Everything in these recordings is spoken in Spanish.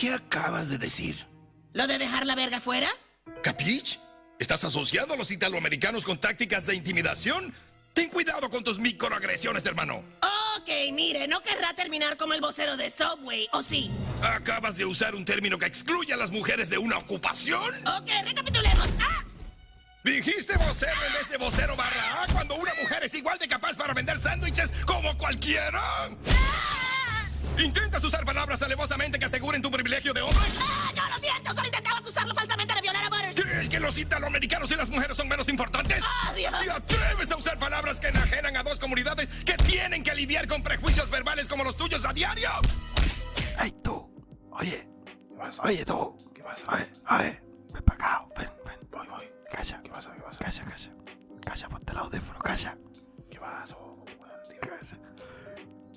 ¿Qué acabas de decir? ¿Lo de dejar la verga fuera? ¿Capich? ¿Estás asociando a los italoamericanos con tácticas de intimidación? Ten cuidado con tus microagresiones, hermano. Ok, mire, no querrá terminar como el vocero de Subway, ¿o sí? ¿Acabas de usar un término que excluye a las mujeres de una ocupación? Ok, recapitulemos. ¡Ah! Dijiste vocero en de vocero barra A cuando una mujer es igual de capaz para vender sándwiches como cualquiera. ¿Intentas usar palabras alevosamente que aseguren tu privilegio de hombre? ¡Ah, no, lo siento! Solo intentaba acusarlo falsamente de violar a Butters. ¿Crees que los italoamericanos y las mujeres son menos importantes? ¡Ah, Dios! ¿Te atreves a usar palabras que enajenan a dos comunidades que tienen que lidiar con prejuicios verbales como los tuyos a diario? ¡Ey, tú! Oye, ¿Qué pasa? oye, tú. ¿Qué pasa? A ver, a ver, ven para acá, ven, ven. Voy, voy. Calla, ¿Qué pasa? ¿Qué pasa? calla, calla. Calla, ponte el audífono, calla. ¿Qué pasa? tío?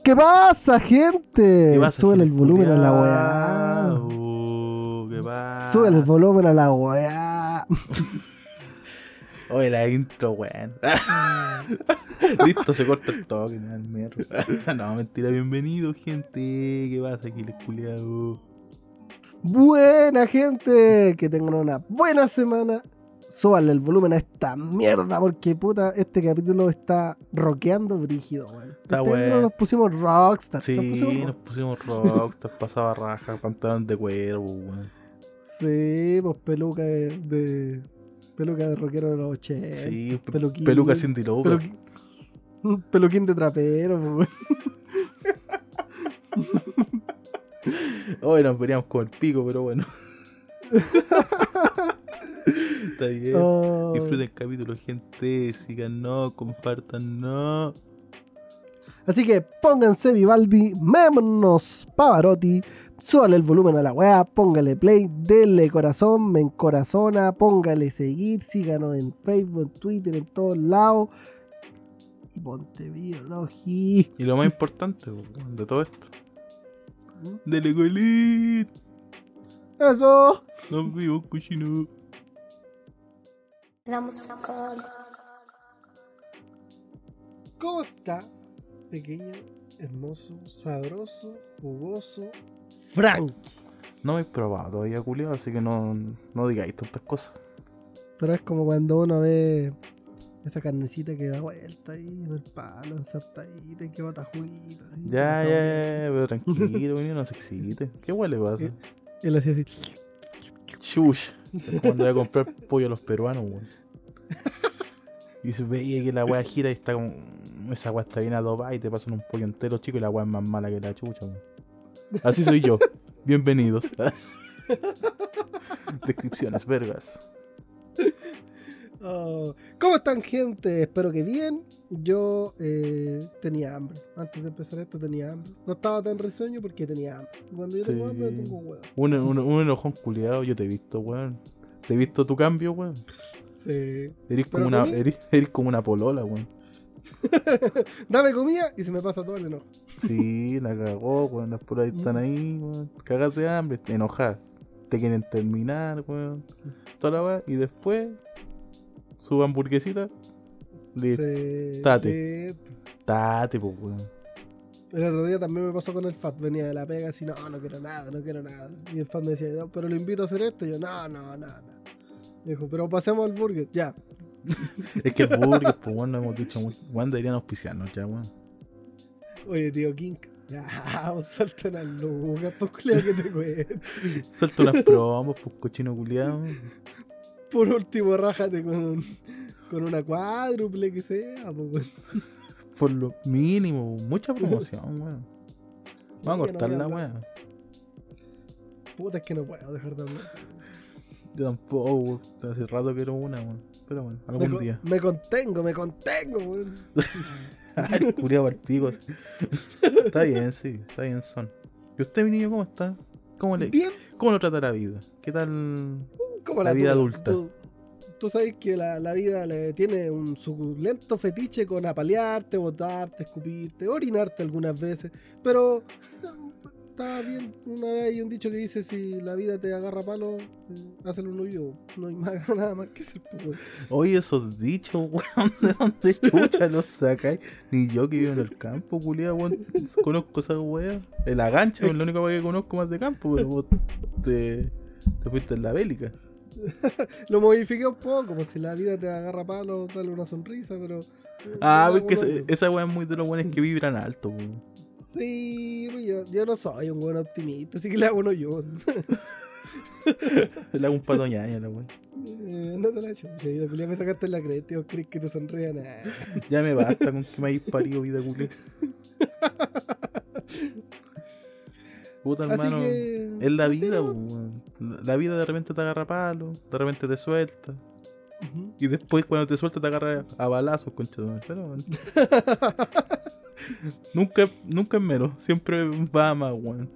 ¿Qué pasa, gente? ¿Qué pasa, Súbele el volumen a la weá. Uh, ¿Qué pasa? Súbele el volumen a la weá. Oye, la intro, weón. Listo, se corta el toque, me da el mierda. No, mentira, bienvenido, gente. ¿Qué pasa, aquí les culiao? Buena gente, que tengan una buena semana. Súbale el volumen a esta mierda, porque puta, este capítulo está rockeando brígido, weón. Está Este bueno. nos pusimos rockstar. nos Sí, pusimos nos pusimos rockstar, pasaba raja, pantalón de cuero, weón. Sí, pues peluca de, de- peluca de rockero de los 80. Sí, pe- peluquín, peluca sin diloca. peluquín, de trapero, pues, Hoy nos veríamos con el pico, pero bueno. Está bien. Oh. Disfruten el capítulo, gente. Síganos, compartan. Así que pónganse Vivaldi, mémonos Pavarotti, súbale el volumen a la weá, póngale play, denle corazón, me encorazona, póngale seguir, síganos en Facebook, en Twitter, en todos lados. Y ponte biología. Y lo más importante de todo esto. Dele golit. Eso. Nos cochino. La música. ¿Cómo está? Pequeño, hermoso, sabroso, jugoso, Frank. No me he probado todavía, culiao, así que no, no digáis tantas cosas. Pero es como cuando uno ve esa carnecita que da vuelta ahí en el palo, ensartadita y que bota juguito. Ya, ya, ya, pero tranquilo, niño, no se excite. ¿Qué huele pasa? Y él hacía así. Chush. Es como cuando voy a comprar pollo a los peruanos, weón. Y se veía que la weá gira y está como. Esa weá está bien adobada y te pasan un pollo entero, chico, y la weá es más mala que la chucha. Así soy yo. Bienvenidos. Descripciones, vergas. Oh, ¿Cómo están, gente? Espero que bien. Yo eh, tenía hambre. Antes de empezar esto tenía hambre. No estaba tan risueño porque tenía hambre. Cuando yo tengo Sí. hambre, me pongo huevo. Un, un, un enojón culiado, yo te he visto, weón. Te he visto tu cambio, weón. Sí. Eres como una, eres, eres como una polola, weón. Dame comida y se me pasa todo el enojo. Sí, la cagó, weón. Las por ahí están ahí, weón. Cagas de hambre, enojadas. Te quieren terminar, weón. Toda la weá. Y después, su hamburguesita. Sí, Tate. Tate, pues, weón. El otro día también me pasó con el Fat. Venía de la pega así, no, no quiero nada, no quiero nada. Y el Fat me decía, "No, pero lo invito a hacer esto. Y yo, no, no, no, no. Dijo, pero pasemos al burger. Ya. Es que el burger, pues, weón, no hemos dicho mucho. Weón, deberían auspiciarnos ya, weón. Oye, tío King. Ya, vamos, salta unas lucas, pues culiao que te cuento. Suelta unas promos, pues, cochino culiado. Por último, rájate con, con una cuádruple que sea, weón. Por lo mínimo, mucha promoción, weón. Vamos a no cortar a la weá. Puta, es que no puedo dejar de hablar. Yo tampoco, weón. Hace rato quiero una, weón. Pero bueno, Me, algún con- día. me contengo, me contengo, weón. Ay, culiado al pico. Está bien, sí, está bien, son. ¿Y usted, mi niño, cómo está? ¿Cómo, le, Bien, cómo lo trata la vida? ¿Qué tal? como La la, vida adulta. Tú, tú sabes que la, la vida le tiene un suculento fetiche con apalearte, botarte, escupirte, orinarte algunas veces. Pero está bien. Una vez hay un dicho que dice: si la vida te agarra palo, eh, hazlo un hoyo. No hay más, nada más que hacer, pues. Oye, esos dichos, weón, ¿de dónde chucha los sacáis? Ni yo que vivo en el campo, culiado, weón, conozco esas weas. En la gancha, es la única wea que conozco más de campo, pero vos te, te fuiste en la bélica. Lo modifiqué un poco, como si la vida te agarra palo, dale una sonrisa, pero. eh, Ah, porque esa, esa wea es muy de los buenos que vibran alto, weón. Sí, pues yo, yo no soy un buen optimista, así que le hago uno yo. Le hago un patoñaña la wea. Eh, no te la chucha, y la me sacaste la cresta y vos crees que te sonría nada. Ya me basta con que me hayáis parido vida culé. Puta Así hermano. que. Es la así vida. La vida de repente te agarra palo, de repente te suelta. Y después cuando te suelta te agarra a balazos, concha de madre. Pero bueno. nunca, nunca es menos, siempre va más, weón.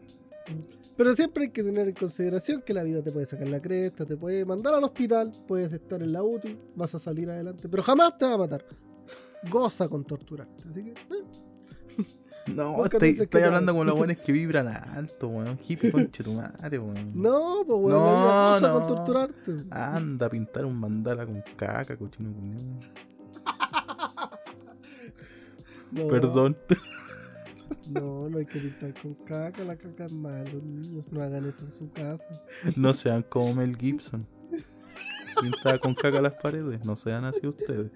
Pero siempre hay que tener en consideración que la vida te puede sacar la cresta, te puede mandar al hospital, puedes estar en la UTI, vas a salir adelante, pero jamás te va a matar. Goza con torturarte. Así que. eh, No, estoy, estoy hablando con los buenos que vibran alto, weón. Hippie concha tu madre, weón. No, pues weón, No, goza no. con torturarte. Anda a pintar un mandala con caca, cochino culiao. No, Perdón. No, no hay que pintar con caca, la caca es malo, niños, no hagan eso en su casa. No sean como Mel Gibson. Pintaba con caca las paredes. No sean así ustedes.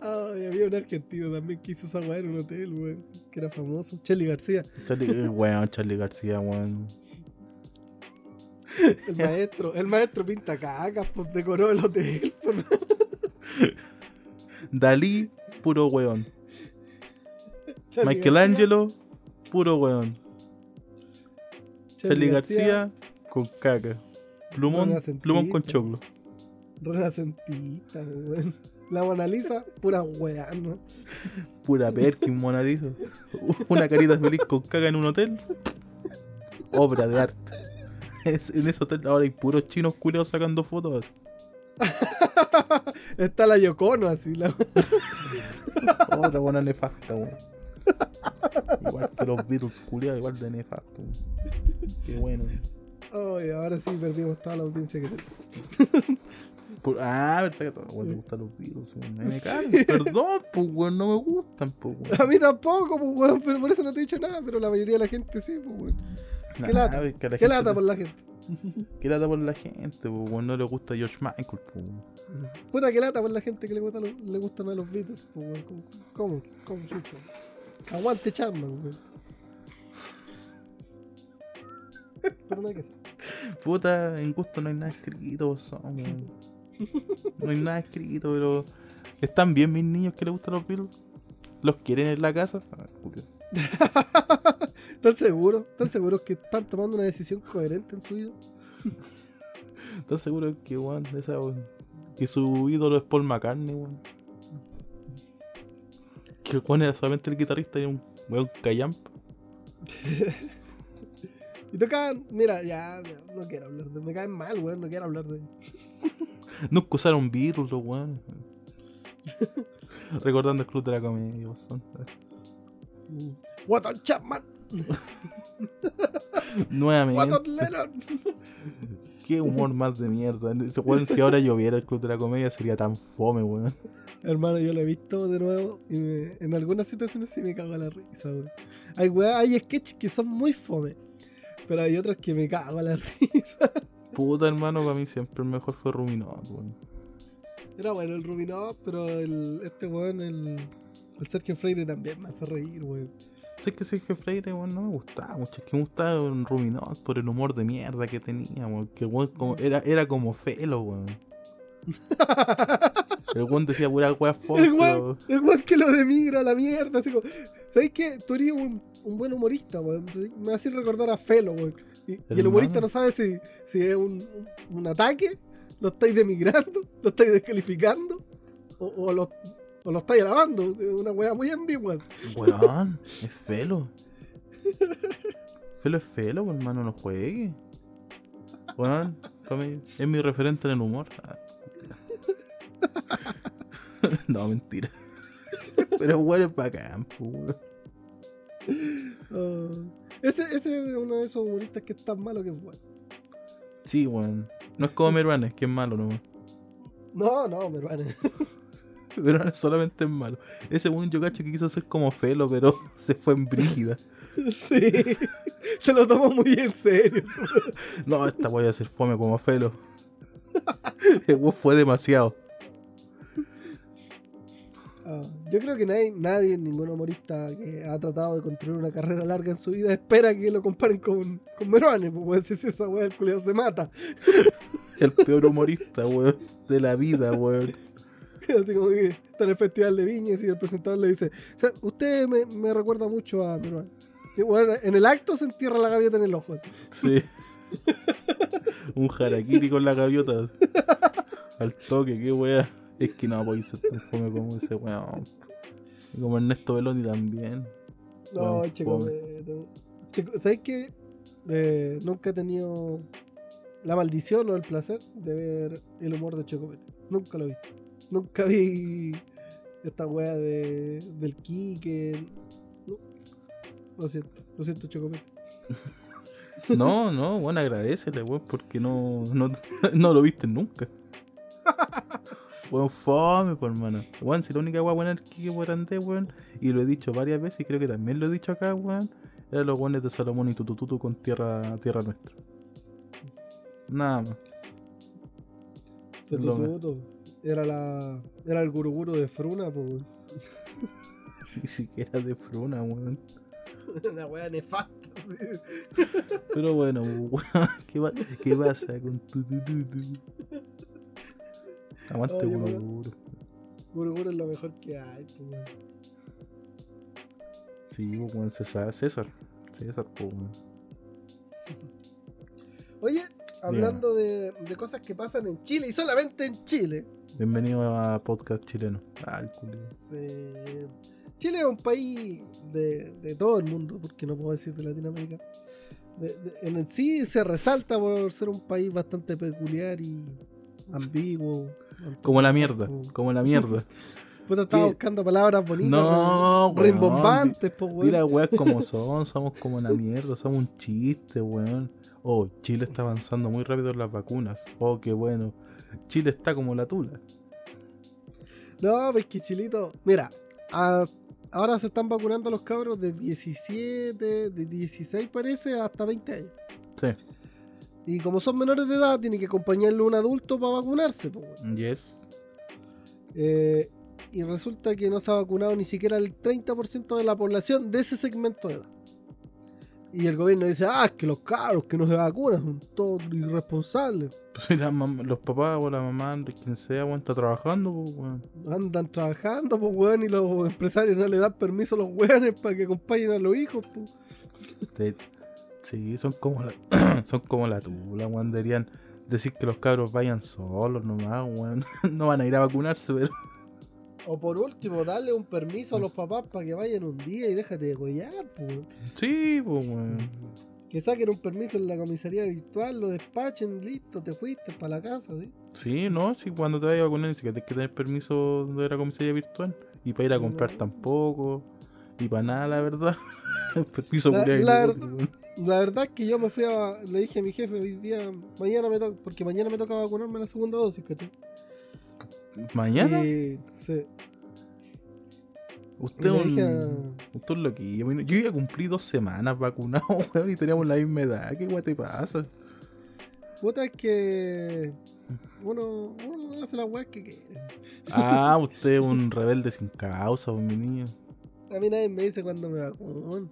Ay, había un argentino también que hizo esa weá en un hotel, weón, que era famoso, Chelly García, Charlie, eh, weón, Charlie García, weón. el maestro, el maestro pinta cacas, pues decoró el hotel, pues. Dalí, puro weón. Michelangelo, puro weón. Charlie García, con caca. Plumón, plumón con choclo. renacentista, weón. La Mona Lisa, pura weá, ¿no? Pura Perkin, Mona Lisa. Una carita feliz con caca en un hotel. Obra de arte. Es- en ese hotel ahora hay puros chinos culeados sacando fotos. Está la Yocono así, la Otra buena nefasta, weón. Igual que los Beatles culiados, igual de nefasto. Qué bueno. Ay, ahora sí perdimos toda la audiencia que tenemos. Por- ah, verdad que a todos los weones les gustan los weón. Mí me cagan. Perdón, pues weón, no me gustan, pues weón. A mí tampoco, pues, weón, pero por eso no te he dicho nada, pero la mayoría de la gente sí, pues, weón. Nah, Qué lata, que la qué lata le- por la gente. Qué lata por la gente, pues weón. No le gusta George Michael, pues weón. Puta, qué lata por la gente que le, gusta lo- le gustan a los Beatles, pues, weón. ¿Cómo? ¿Cómo? ¿Cómo, chucho? Aguante Chapman, weón. Pero no hay que hacer. Puta, en gusto no hay nada escrito, son, weón. No hay nada escrito, pero. ¿Están bien mis niños que les gustan los Beatles? ¿Los quieren en la casa? Ah. ¿Están seguros? ¿Están seguros que están tomando una decisión coherente en su vida? ¿Estás seguro que, weón, esa, weón, que su ídolo es Paul McCartney, weón? Que el weón era solamente el guitarrista y un weón callamp. Y tocaban, mira, ya, ya, no quiero hablar de, me caen mal, weón, no quiero hablar de. Nunca usaron Beatles, los weones. Recordando el club de la comedia, son. Watton Chapman, Nuevamente. Watton Lennon. Qué humor más de mierda. Weón, si ahora lloviera el club de la comedia sería tan fome, weón. Hermano, yo lo he visto de nuevo y me- en algunas situaciones sí me cago a la risa, weón. Hay weá, hay sketches que son muy fome, pero hay otros que me cago a la risa. Puta hermano, para mí siempre el mejor fue Ruminot, weón. Era bueno el Rubinot, pero el, este weón, el, el Sergio Freire también me hace reír, weón. Sé que Sergio Freire, weón, no me gustaba mucho. Es que me gustaba un Ruminot por el humor de mierda que tenía, weón. Que el weón como- era, era como felo, weón. El weón decía pura weá El weón, el weón que lo demigra a la mierda, así como, ¿sabes qué? Tú eres un, un buen humorista, weón. Me hace recordar a Felo, weón. Y, y el humorista no sabe si, si es un, un- ataque, lo estáis demigrando, lo estáis descalificando, o, o lo, o lo estáis alabando. Es una weá muy ambigua. Weón, es felo. Felo es felo, pues, hermano, no juegue. Weón, es mi referente en el humor. No, mentira. Pero weón es bacán, pues. Ah, Ese, ese es uno de esos humoristas que es tan malo que es bueno. Sí, weón. No es como Meruanes, que es malo nomás. No, no, me hermano. Meruanes solamente es malo. Ese weón yo cacho que quiso ser como Felo, pero se fue en brígida. Sí. Se lo tomó muy en serio. No, esta voy a hacer fome como Felo. El fue demasiado. Ah, yo creo que nadie, nadie, ningún humorista que ha tratado de construir una carrera larga en su vida espera que lo comparen con, con Meruane, pues si esa weá el culiao se mata. El peor humorista, weón, de la vida, weón. Así como que está en el festival de viñas y el presentador le dice, o sea, usted me, me recuerda mucho a Meruane. Y bueno, en el acto se entierra la gaviota en el ojo. así. Sí. Un harakiri con la gaviota. Al toque, qué wea. Es que no podéis ser tan fome como ese weón. Y como Ernesto Beloni también. No, chico, chico, ¿sabes qué? Eh, nunca he tenido la maldición o el placer de ver el humor de Chocopete. Nunca lo visto. Nunca vi esta wea de, del Kike. No. Lo siento, lo siento, Chocopete. No, no, bueno, agradecele, weón, porque no, no, no lo viste nunca. Weón, fome, pues, hermano. Weón, si la única weá buena Kike Guarandé, weón, y lo he dicho varias veces y creo que también lo he dicho acá, weón, eran los weones de Salomón y Tutututu con tierra, tierra nuestra. Nada más. Era la. Era el guruguru de Fruna, pues. weón. Ni siquiera de fruna, weón. Una wea nefasta. sí. Pero bueno, weón, ¿qué, qué pasa con Tutututu? Aguante, weón. Guruguru es lo mejor que hay, pues. weón. Sí, weón, César. César. César, pues, weón. Oye, hablando de, de cosas que pasan en Chile y solamente en Chile. Bienvenido a podcast chileno. Ah, el Chile es un país de, de todo el mundo, porque no puedo decir de Latinoamérica. De- en el sí se resalta por ser un país bastante peculiar y ambiguo. Como la mierda, como la mierda. Puta, estaba buscando palabras bonitas. No, weón, rimbombantes, po, weón. Mira, weas como son, somos como una mierda, somos un chiste, weón. Oh, Chile está avanzando muy rápido en las vacunas. Oh, qué bueno. Chile está como la tula. No, pues que chilito. Mira, a- ahora se están vacunando los cabros de 17, de 16 parece, hasta 20 años. Sí. Y como son menores de edad, tiene que acompañarle un adulto para vacunarse. po. Yes. Eh, y resulta que no se ha vacunado ni siquiera el 30% de la población de ese segmento de edad. Y el gobierno dice, ah, es que los cabros que no se vacunan son todos irresponsables. La los papás o la mamá, quien sea, weón, está trabajando, pues, weón. Andan trabajando, pues, weón, y los empresarios no le dan permiso a los weones para que acompañen a los hijos, pues. Sí, son como la, son como la tula, weón. Deberían decir que los cabros vayan solos nomás, weón. No van a ir a vacunarse, pero. O por último, darle un permiso a los papás para que vayan un día y déjate de collar, pues. Sí, pues, weón. Que saquen un permiso en la comisaría virtual, lo despachen, listo, te fuiste para la casa, ¿sí? Sí, no, si cuando te vayas a vacunar, ni siquiera tienes que tener permiso de la comisaría virtual. Y para ir a comprar No. tampoco. Y para nada, la verdad. permiso La- la verdad-. La verdad que yo me fui a. Le dije a mi jefe hoy día, mañana me toca, porque mañana me toca vacunarme la segunda dosis, ¿cachai? ¿Mañana? Y, sí, Usted es un. Usted es loquillo. Yo ya cumplí dos semanas vacunado, weón, y teníamos la misma edad. ¿Qué guay te pasa? puta, es que. Uno, uno hace las weas que quiere. Ah, usted es un rebelde sin causa, mi niño. A mí nadie me dice cuándo me vacunan.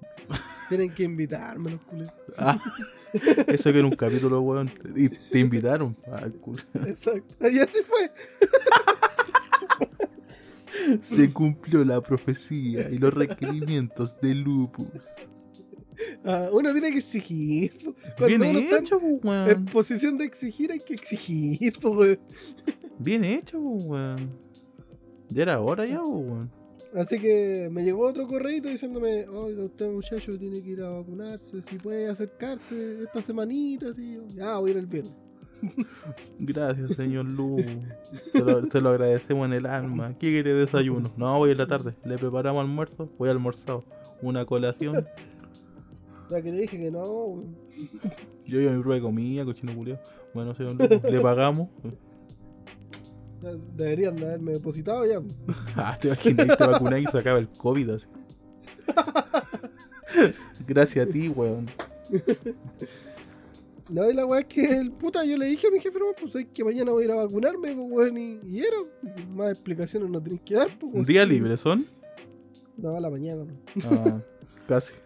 Tienen que invitarme los culios. Ah, eso que era un capítulo, weón. Y te invitaron. Ah, el culo. Exacto. Y así fue. Se cumplió la profecía y los requerimientos de Lupus. Ah, uno tiene que exigir. Cuando Bien uno está en- hecho, pues, en weón. posición de exigir, hay que exigir, weón. Bien hecho, weón. Ya era hora ya, weón. Así que me llegó otro correo diciéndome, oiga, usted muchacho tiene que ir a vacunarse, si puede acercarse esta semanita, así. Ah, voy a ir el viernes. Gracias, señor Lupus. Te lo, te lo agradecemos en el alma. ¿Qué quiere desayuno? No, voy en la tarde. Le preparamos almuerzo. Voy almorzado. Una colación. La que te dije que no. Yo iba a mi prueba de comida, cochino culiao. Bueno, sé dónde. Le pagamos. Deberían de haberme depositado ya. Ah, te imaginas, te vacunás y se acaba el COVID así. Gracias a ti, weón. No, y la weá es que el puta, yo le dije a mi jefe, no, pues es que mañana voy a ir a vacunarme, pues weón, y, y era. Más explicaciones no tenéis que dar, pues Un weón. día libre son. No, a la mañana, no. Ah, casi.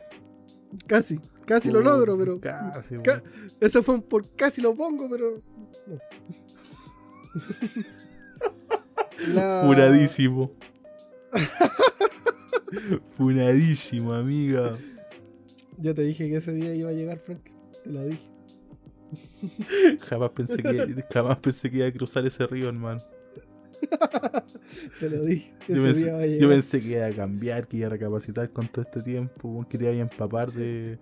Casi, casi lo logro, pero. Casi, weón. Ca- Eso fue un por casi lo pongo, pero. No. La- Funadísimo. Funadísimo, amiga. Yo te dije que ese día iba a llegar, Frank. Te lo dije. Jamás pensé que, jamás pensé que iba a cruzar ese río, hermano. Te lo dije. Ese Yo día pensé, va a yo llegar. pensé que iba a cambiar, que iba a recapacitar con todo este tiempo, que te iba a empapar de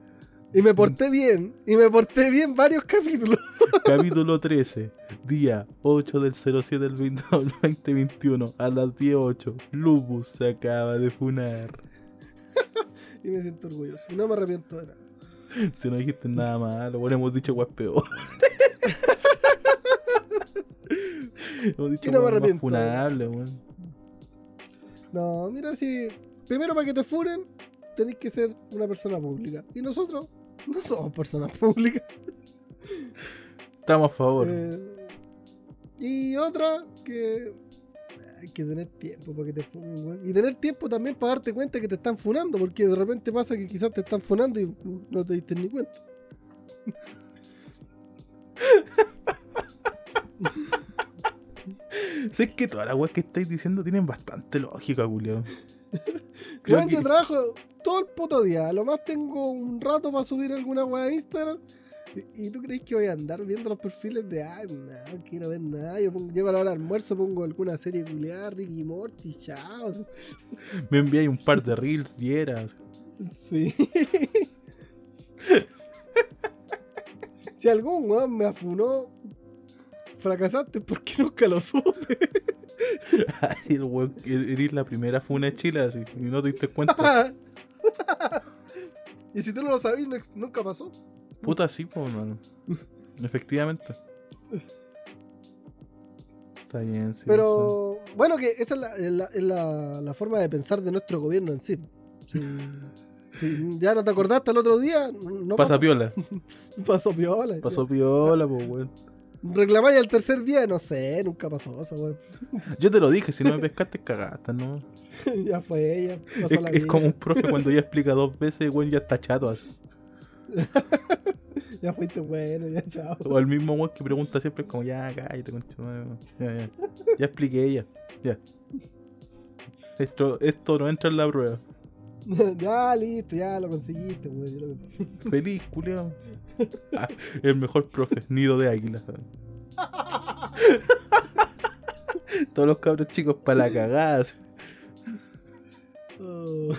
Y me porté bien. Y me porté bien varios capítulos. Capítulo 13, día 8 del 07 del 20 del 2021, a las 18. Lupus se acaba de funar. Y me siento orgulloso. No me arrepiento de nada. Si no dijiste nada malo, bueno, hemos dicho guas peor. hemos dicho no me arrepiento. funables, weón. No, mira, si. Primero, para que te furen, tenés que ser una persona pública. Y nosotros no somos personas públicas. Estamos a favor. Eh, y otra, que hay que tener tiempo para que te funen. Y tener tiempo también para darte cuenta que te están funando, porque de repente pasa que quizás te están funando y no te diste ni cuenta. Sé que todas las weas que estáis diciendo tienen bastante lógica, Julio. Creo que- yo trabajo todo el puto día. A lo más tengo un rato para subir alguna weá a Instagram. ¿Y, tú crees que voy a andar viendo los perfiles de ay, no quiero ver nada? Yo pongo, llego a la hora del almuerzo, pongo alguna serie culiada, Ricky Morty, chao. Me enviáis un par de reels y eras. Sí. si algún weón me afunó, fracasaste porque nunca lo supe. Ay, el weón, eres la primera funa de Chile así, y no te diste cuenta. y si tú no lo sabías, nunca pasó. Puta, sí, pues, hermano. Efectivamente. Está bien, sí. Pero bueno, que esa es la, es la- es la- la forma de pensar de nuestro gobierno en sí. Si, si ya no te acordaste el otro día, no Pasa pasó, piola. pasó piola. Pasó piola, pues, weón. Reclamáis el tercer día, no sé, nunca pasó eso, weón. Yo te lo dije, si no me pescaste, cagaste, ¿no? ya fue ella. pasó Es, la es vida. como un profe cuando ya explica dos veces, weón, ya está chato. así. Ya fuiste bueno, ya chao. O el mismo weón que pregunta siempre, como, ya, cállate. Ya, ya. Ya expliqué ya. Ya. Esto, esto no entra en la prueba. ya, listo, ya lo conseguiste, weón. Feliz, culiao. Ah, el mejor profe, nido de águila. Todos los cabros chicos para la cagada. Oh.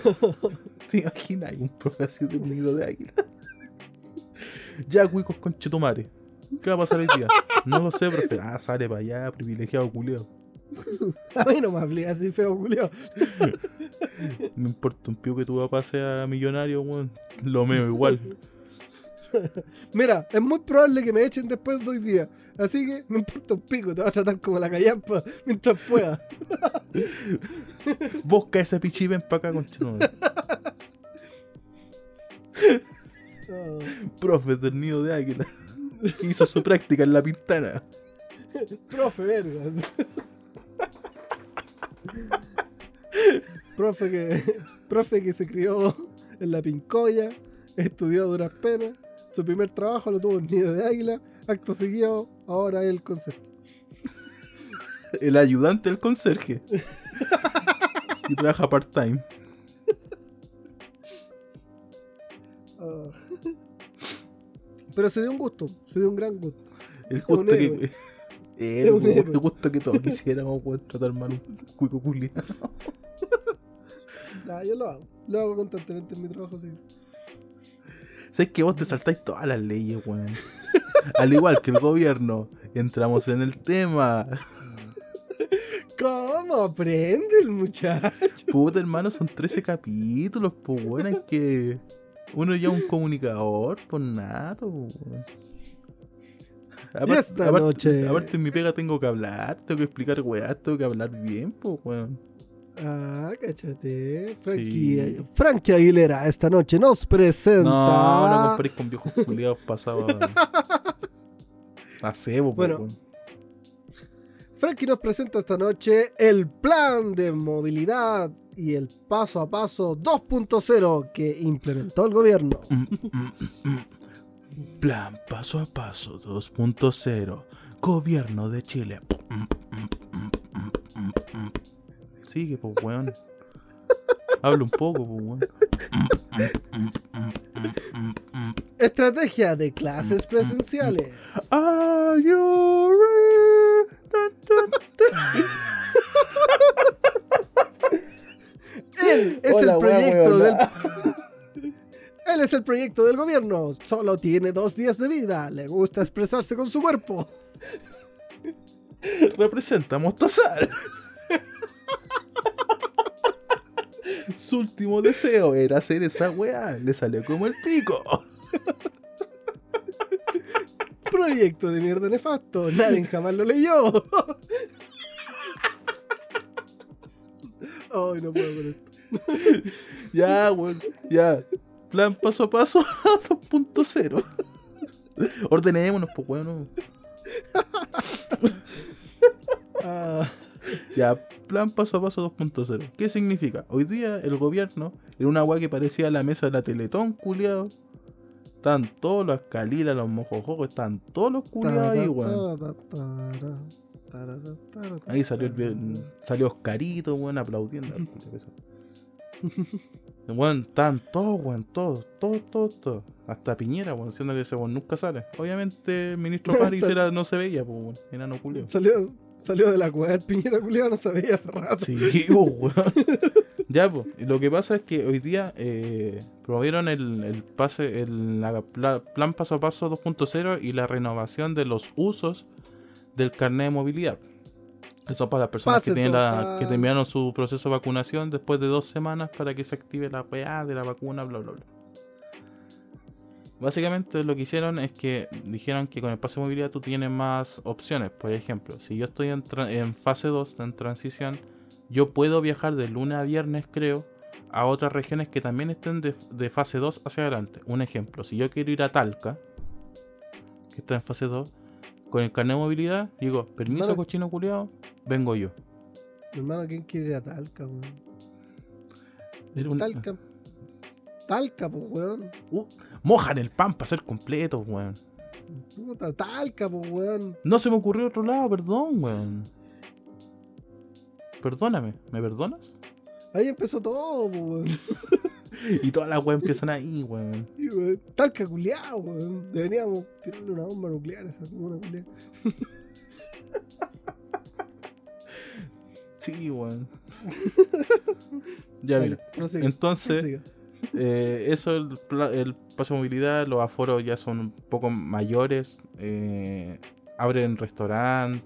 ¿Te imaginas? Un profe así de un nido de águila. Ya, cuicos con chetumare. ¿Qué va a pasar hoy día? No lo sé, profe. Ah, sale para allá, privilegiado culiao. A mí no me hablé así feo, Julio. Me importa un pío que tu papá sea millonario, weón. Lo meo igual. Mira, es muy probable que me echen después de hoy día. Así que me importa un pico, te voy a tratar como la callampa mientras pueda. Busca ese pichi, ven para acá, conchetumare. Oh. Profe del nido de águila. Que hizo su práctica en la pintana. Profe, vergas. profe que profe que se crió en la Pincoya, estudió a duras penas, su primer trabajo lo tuvo en Nido de Águila, acto seguido, ahora es el consejo. El ayudante del conserje. Y trabaja part-time. Ah. Pero se dio un gusto, se dio un gran gusto. El Es gusto que. Es Era un el gusto que todos quisiéramos poder tratar mal un cuico culiao. Nah, yo lo hago, lo hago constantemente en mi trabajo, sí. Sabes que vos te saltáis todas las leyes, weón. Al igual que el gobierno. Entramos en el tema. ¿Cómo aprende el muchacho? Puta, hermano, son 13 capítulos, pues, weón. Hay que. Uno ya un comunicador, por nada, weón. Y esta noche- aparte en mi pega tengo que hablar, tengo que explicar weá, tengo que hablar bien, pues weón. Ah, cáchate. Frankie, Sí. Frankie Aguilera esta noche nos presenta. No, no comparéis con viejos culiados pasados a, a cebo, pues, Bueno. Frankie nos presenta esta noche el plan de movilidad y el paso a paso 2.0 que implementó el gobierno. Plan paso a paso 2.0. Gobierno de Chile. Sigue, pues, weón. Habla un poco, pues, weón. Estrategia de clases presenciales. Are you ready? Él es Hola, el proyecto del. Él es el proyecto del gobierno. Solo tiene dos días de vida. Le gusta expresarse con su cuerpo. Representa a Mostazar. Su último deseo era hacer esa weá. Le salió como el pico. Proyecto de mierda nefasto. Nadie jamás lo leyó. Ay, no puedo con esto. Ya, weón. Ya. Plan paso a paso 2.0. Ordenémonos, pues, weón. Ah, Ya, plan paso a paso 2.0. ¿Qué significa? Hoy día el gobierno, en una weá que parecía la mesa de la Teletón, culiado. Están todos los calilas, los mojojocos, están todos los culiados ahí, weón. Ahí salió el salió Oscarito, weón, aplaudiendo. Weón, están todos, weón, todos, todos, todos, todos. Hasta Piñera, weón, siendo que ese weón nunca sale. Obviamente el ministro París no se veía, pues, weón, enano culiao. Salió, salió de la cueva el Piñera Culiado, no sabía hace rato. Sí, po, weón. Ya, pues. Lo que pasa es que hoy día eh, promovieron el, el pase, el la- pla- plan paso a paso 2.0 y la renovación de los usos del carnet de movilidad. Eso para las personas Pase que tienen la, que terminaron su proceso de vacunación después de dos semanas para que se active la PA de la vacuna, bla bla bla. Básicamente lo que hicieron es que dijeron que con el pase de movilidad tú tienes más opciones. Por ejemplo, si yo estoy en, en fase 2, en transición, yo puedo viajar de lunes a viernes, creo, a otras regiones que también estén de, de fase 2 hacia adelante. Un ejemplo, si yo quiero ir a Talca, que está en fase 2, con el carnet de movilidad, digo, permiso Hermano- cochino culiado, vengo yo. Hermano, ¿quién quiere ir a Talca, weón? Talca. Talca, pues, weón. Uh, mojan el pan para ser completo, weón. Puta, Talca, pues, weón. No se me ocurrió otro lado, perdón, weón. Perdóname, ¿me perdonas? Ahí empezó todo, pues, weón. Y todas las weas empiezan ahí, weón. Sí, weón. Talca culiao, weón. Deberíamos tirarle una bomba nuclear a esa comuna culiao. Sí, weón. ya, Dale, mira. prosigue, Entonces, prosigue. Eh, eso, el, el paso de movilidad, los aforos ya son un poco mayores. eh, abren restaurantes,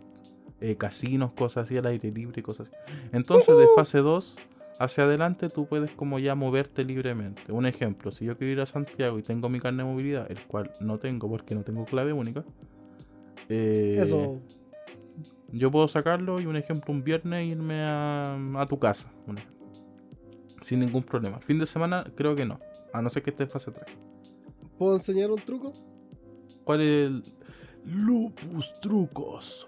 eh, casinos, cosas así, al aire libre y cosas así. Entonces, de fase 2 hacia adelante, tú puedes como ya moverte libremente. Un ejemplo, si yo quiero ir a Santiago y tengo mi carnet de movilidad, el cual no tengo porque no tengo clave única. Eso. yo puedo sacarlo y un ejemplo un viernes irme a, a tu casa. Sin ningún problema. Fin de semana creo que no. A no ser que esté en fase 3. ¿Puedo enseñar un truco? ¿Cuál es el Lupus Trucos?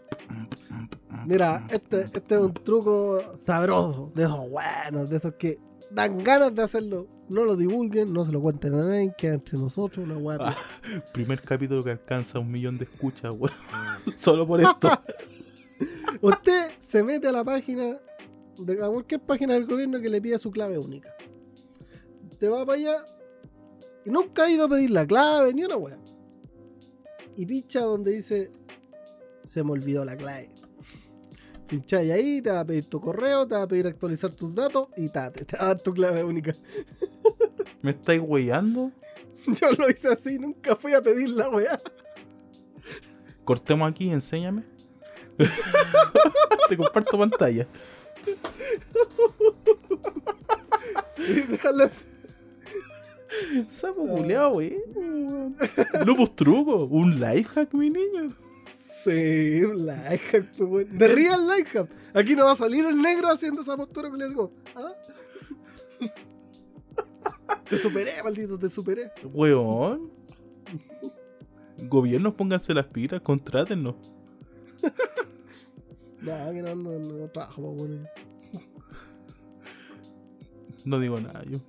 Mira, este, este es un truco sabroso, de esos buenos, de esos que dan ganas de hacerlo. No lo divulguen, no se lo cuenten a nadie, queda entre nosotros, una weá. Ah. Primer capítulo que alcanza un millón de escuchas, weón. Solo por esto. Usted se mete a la página, de a cualquier página del gobierno que le pida su clave única. Te va para allá y nunca ha ido a pedir la clave ni una weá. Y pincha donde dice se me olvidó la clave. Pincháis ahí, te va a pedir tu correo, te va a pedir actualizar tus datos y tate, te va a dar tu clave única. ¿Me estáis weyando? Yo lo hice así, nunca fui a pedir la weá. Cortemos aquí, enséñame. Te comparto pantalla. Y dejarla- Sapo culeado, weón. Lupus truco, un life hack, mi niño. Sí, un life hack, pues, weón. De real life hack. Aquí no va a salir el negro haciendo esa postura que le digo. ¿Ah? Te superé, maldito, te superé. Weón. Gobiernos, pónganse las pilas, contrátennos. No, que no, no, no trabajo. No digo nada, yo.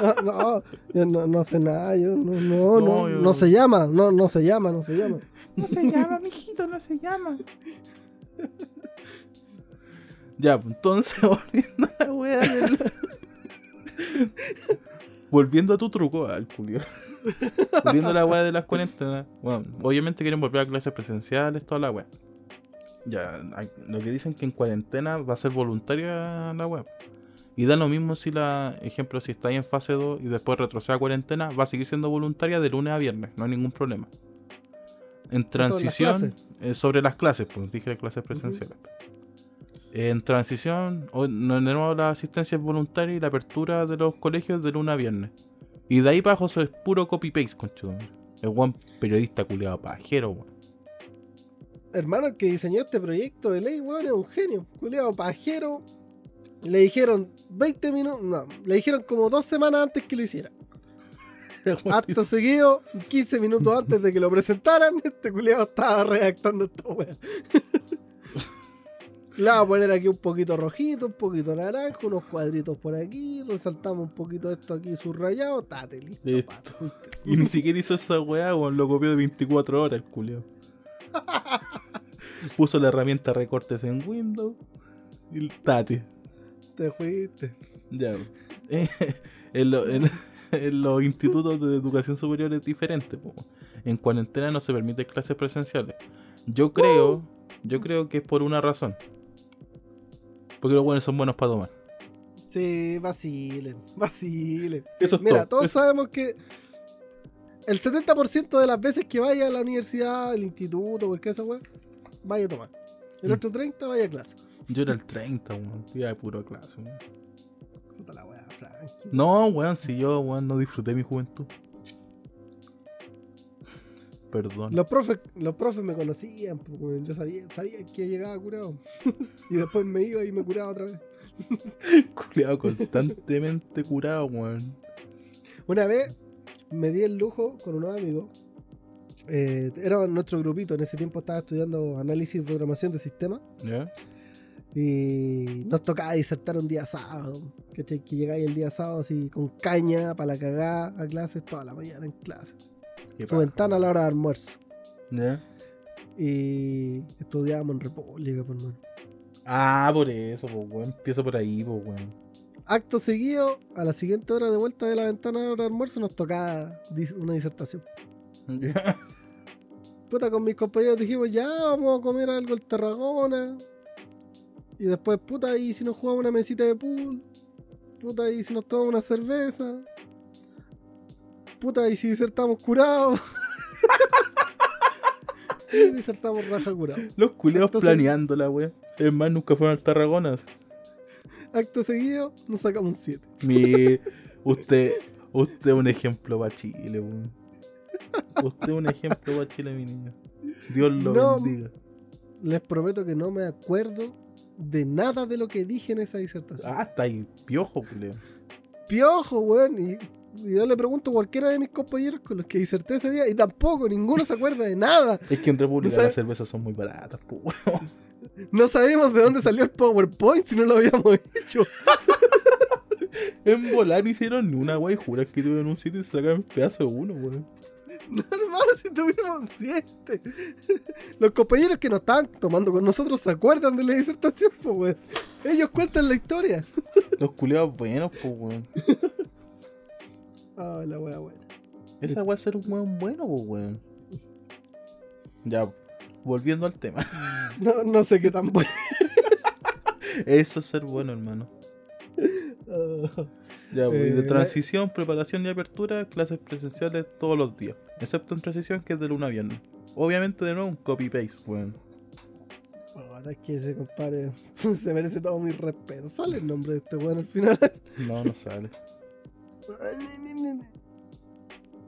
No, no, yo no, no sé nada, yo no, no, No, no, yo- no se llama, no, no se llama, no se llama. No se llama, mijito, no se llama. Ya, pues entonces, volviendo a la wea del... Volviendo a tu truco, al culio. Volviendo a la wea de las cuarentenas. Bueno, obviamente quieren volver a clases presenciales, toda la wea. Ya, hay- lo que dicen que en cuarentena va a ser voluntaria la web. Y da lo mismo si la, ejemplo, si estáis en fase 2 y después retrocede a cuarentena, va a seguir siendo voluntaria de lunes a viernes, no hay ningún problema. En las transición, clases. eh, sobre las clases, pues dije clases presenciales. En transición, de nuevo la asistencia es voluntaria y la apertura de los colegios de lunes a viernes. Y de ahí para abajo eso es puro copy-paste, conchudo. Es buen periodista culiado pajero, weón. Hermano, el que diseñó este proyecto de ley, weón, es un genio. Culeado pajero. Le dijeron 20 minutos, no, le dijeron como dos semanas antes que lo hiciera. Acto seguido, 15 minutos antes de que lo presentaran, este culiado estaba redactando esta wea. Le vamos a poner aquí un poquito rojito, un poquito naranja, unos cuadritos por aquí, resaltamos un poquito esto aquí subrayado, tate, listo. Listo. pato. Y ni siquiera hizo esa weá, weón, lo copió de 24 horas el. Puso la herramienta recortes en Windows. Y el tate. Te fuiste. Ya. Eh, en, lo- en- en los institutos de educación superior es diferente. po. En cuarentena no se permiten clases presenciales. Yo creo, yo creo que es por una razón. Porque los buenos son buenos para tomar. Sí, vacilen, vacilen. Eso es Mira, todo. todos Eso- sabemos que el 70% de las veces que vaya a la universidad, al instituto, porque esa weá, vaya a tomar. El Mm. otro 30 vaya a clase. Yo era el 30, weón. Iba de puro clase, weón. No, weón, si yo, weón, no disfruté mi juventud. Perdón. Los profes, los profes me conocían, pues, yo sabía, sabía que llegaba curado. y después me iba y me curaba otra vez. Culeado constantemente curado, weón. Una vez me di el lujo con unos amigos. eh, era nuestro grupito, en ese tiempo estaba estudiando análisis y programación de sistemas. Y nos tocaba disertar un día sábado. ¿Cachai? Que llegáis el día sábado así con caña para la cagada a clases toda la mañana en clase. Su paja, ventana a la hora de almuerzo. ¿Ya? Y estudiábamos en República, por mano. Ah, por eso, pues, weón. Empiezo por ahí, pues, weón. Acto seguido, a la siguiente hora de vuelta de la ventana a la hora de almuerzo, nos tocaba una disertación. Ya. Puta, con mis compañeros dijimos, ya vamos a comer algo el Tarragona. Y después, puta, y si nos jugamos una mesita de pool. Puta, y si nos tomamos una cerveza. Puta, y si disertamos curados. y disertamos raja curado. Los culeados planeando la weón. Es más, nunca fueron al Tarragona. Acto seguido, nos sacamos un 7. Mi, usted, usted es un ejemplo para Chile, weón. Usted es un ejemplo para Chile, mi niño. Dios lo No. bendiga. Les prometo que no me acuerdo de nada de lo que dije en esa disertación. Ah, está ahí, piojo, culeo. piojo, weón. Y yo le pregunto a cualquiera de mis compañeros con los que diserté ese día y tampoco, ninguno se acuerda de nada. Es que en República No las cervezas son muy baratas, weón. No sabíamos de dónde salió el PowerPoint si no lo habíamos hecho. En volar no hicieron ni una wey, juras que tuve en un sitio y se sacaron pedazo de uno, weón. No, hermano, si tuvimos siete. Los compañeros que nos estaban tomando con nosotros se acuerdan de la disertación, pues, weón. Ellos cuentan la historia. Los culeados buenos, pues, weón. Ah, la wea buena. Esa es ser un weón bueno, pues, weón. Ya, volviendo al tema. No, no sé qué tan bueno. Eso es ser bueno, hermano. Ah, Ya, pues, Eh, de transición, preparación y apertura, clases presenciales todos los días. Excepto en transición, que es de lunes a viernes. Obviamente, de nuevo, un copy-paste, weón. puta, es que ese compadre se merece todo mi respeto. Sale el nombre de este weón al final. No, no sale.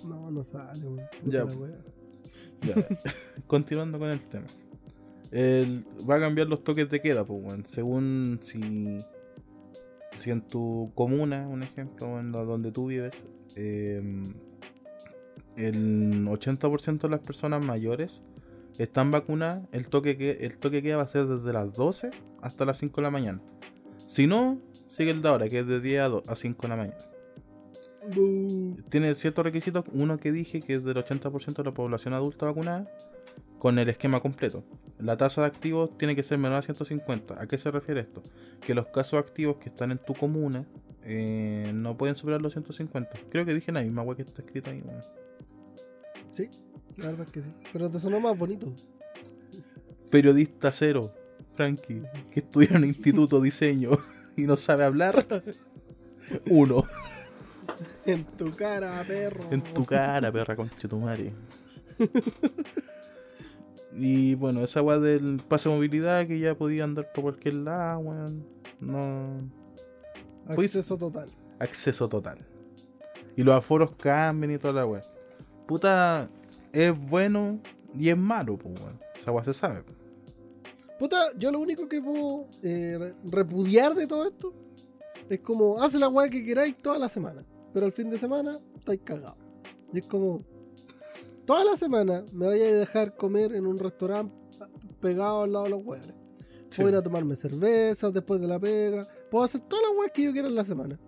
No, no sale, weón. Ya. Wea. Ya. Continuando con el tema. El- va a cambiar los toques de queda, pues, weón. Según si, si en tu comuna, un ejemplo, en la donde tú vives, eh, el 80% de las personas mayores están vacunadas, el toque, que, el toque queda va a ser desde las 12 hasta las 5 de la mañana. Si no, sigue el de ahora, que es de 10 a, do- a 5 de la mañana. Tiene ciertos requisitos. Uno que dije que es del 80% de la población adulta vacunada con el esquema completo. La tasa de activos tiene que ser menor a 150. ¿A qué se refiere esto? Que los casos activos que están en tu comuna eh, no pueden superar los 150. Creo que dije la misma wea que está escrita ahí. Sí, la verdad es que sí. Pero te sonó más bonito. Periodista cero, Frankie, que estudia en un instituto diseño y no sabe hablar. Uno. En tu cara, perro. En tu cara, perra concha tu madre. Y bueno, esa weá del pase de movilidad que ya podía andar por cualquier lado, weón. No. Acceso total. Acceso total. Y los aforos cambian y toda la weá. Puta, es bueno y es malo, pues weón. Esa weá se sabe. po. Puta, yo lo único que puedo eh, re- repudiar de todo esto es como, hace la weá que queráis toda la semana. Pero el fin de semana estáis cagados. Y es como, toda la semana me vaya a dejar comer en un restaurante pegado al lado de los huevos. Sí. Puedo ir a tomarme cervezas después de la pega. Puedo hacer todas las weas que yo quiera en la semana.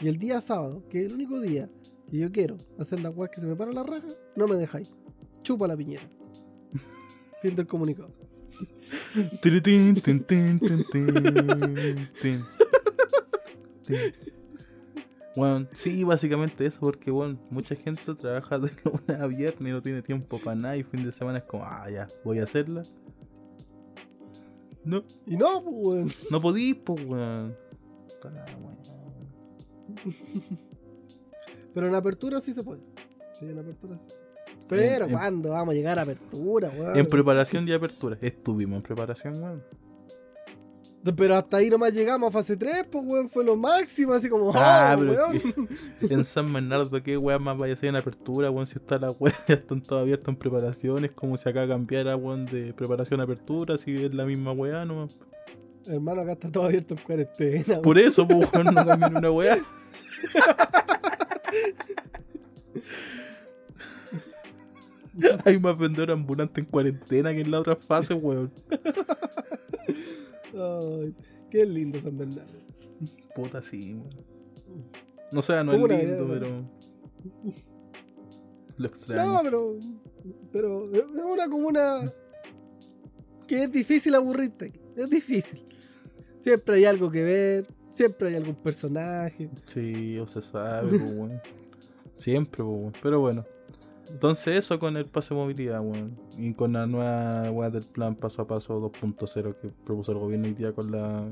Y el día sábado, que es el único día que yo quiero hacer las weas que se me para la raja, no me dejáis. Chupa la piñera. fin del comunicado. Bueno, sí, básicamente eso, porque bueno, mucha gente trabaja de lunes a viernes y no tiene tiempo para nada y fin de semana es como, ah, ya, voy a hacerla. No, Y no, pues, weón. no podís, pues, weón. Pero en apertura sí se puede. Sí, en apertura sí. Pero En- en- ¿cuándo vamos a llegar a apertura, weón? En preparación y apertura. Estuvimos en preparación, weón. Pero hasta ahí nomás llegamos a fase 3, pues, weón. Fue lo máximo, así como, Ah, oh, weón. que en San Bernardo, ¿qué weá más vaya a ser en apertura, weón? Si está la weá, ya están todos abiertos en preparación. Es como si acá cambiara, weón, de preparación a apertura, si es la misma weá, no. Hermano, acá está todo abierto en cuarentena. Por eso, pues, weón, no cambian una weá. Hay más vendedores ambulantes en cuarentena que en la otra fase, weón. Ay, qué lindo San Bernardo. Puta, sí. No sé, no es ¿Cómo la lindo, idea, pero. Lo extraño. No, pero. Pero es una comuna que es difícil aburrirte. Es difícil. Siempre hay algo que ver, siempre hay algún personaje. Sí, o se sabe, pues. Siempre, pues. Pero bueno. Entonces eso con el pase de movilidad, weón. Y con la nueva weá del plan paso a paso 2.0 que propuso el gobierno hoy día con la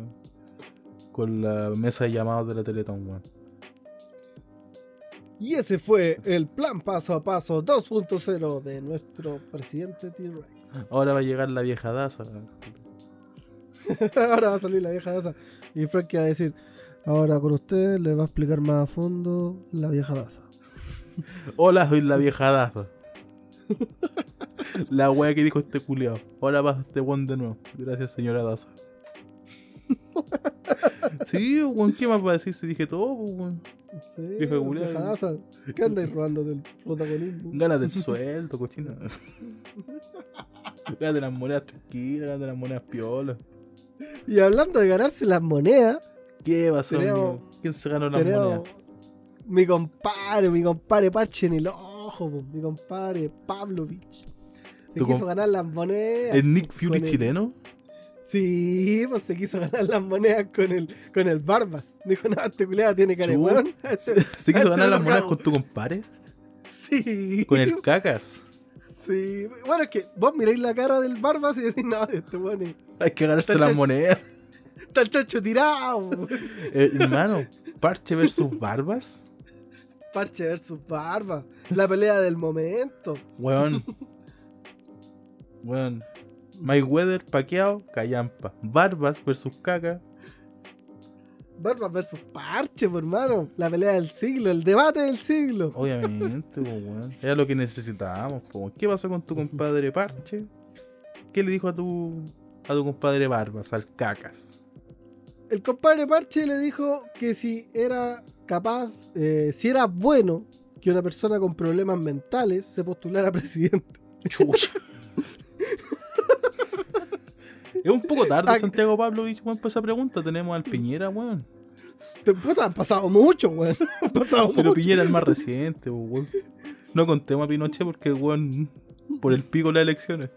con la mesa de llamados de la Teletón, weón. Y ese fue el plan paso a paso 2.0 de nuestro presidente T-Rex. Ahora va a llegar la vieja Daza. Ahora va a salir la vieja Daza. Y Frankie va a decir, ahora con usted le va a explicar más a fondo la vieja Daza. Hola, soy la vieja Daza. la weá que dijo este culiao. Ahora pasa este weón de nuevo. Gracias, señora Daza. sí, weón, ¿qué más va a decir si dije todo, pues, weón? Sí, Vieja culiao. ¿Qué andáis robando del protagonismo? Gánate el sueldo, cochina. Gánate las monedas tranquilas, gánate las monedas piolas. Y hablando de ganarse las monedas, ¿Qué pasó, amigo? ¿Quién se ganó las monedas? Mi compadre, mi compadre Parche en el ojo, po, mi compadre Pavlovich. Se quiso ganar las monedas. ¿El Nick Fury el- chileno? Sí, pues se quiso ganar las monedas con el, con el Barbas. Dijo, no, este culiado tiene cara de. ¿Se, se quiso Este ganar las monedas con tu compadre? Sí. ¿Con el cacas? Sí. Bueno, es que vos miráis la cara del Barbas y decís, no, este es- Hay que ganarse las monedas. está el chocho tirado. Eh, hermano, Parche versus Barbas. Parche versus Barba. La pelea del momento. Weón. Weón. Mayweather, paqueado, callampa. Barbas versus caca. Barbas versus Parche, por hermano. La pelea del siglo, el debate del siglo. Obviamente, po, weón. Era lo que necesitábamos. ¿Qué pasó con tu compadre Parche? ¿Qué le dijo a tu a tu compadre Barbas, al cacas? El compadre Parche le dijo que si era capaz, eh, si era bueno que una persona con problemas mentales se postulara presidente. Chucha. es un poco tarde, Santiago Pablovich, weón, por esa pregunta. Tenemos al Piñera, weón. Puta, han pasado mucho, weón. Han pasado Pero mucho. Piñera es el más reciente, weón. No contemos a Pinochet porque, weón, por el pico de las elecciones.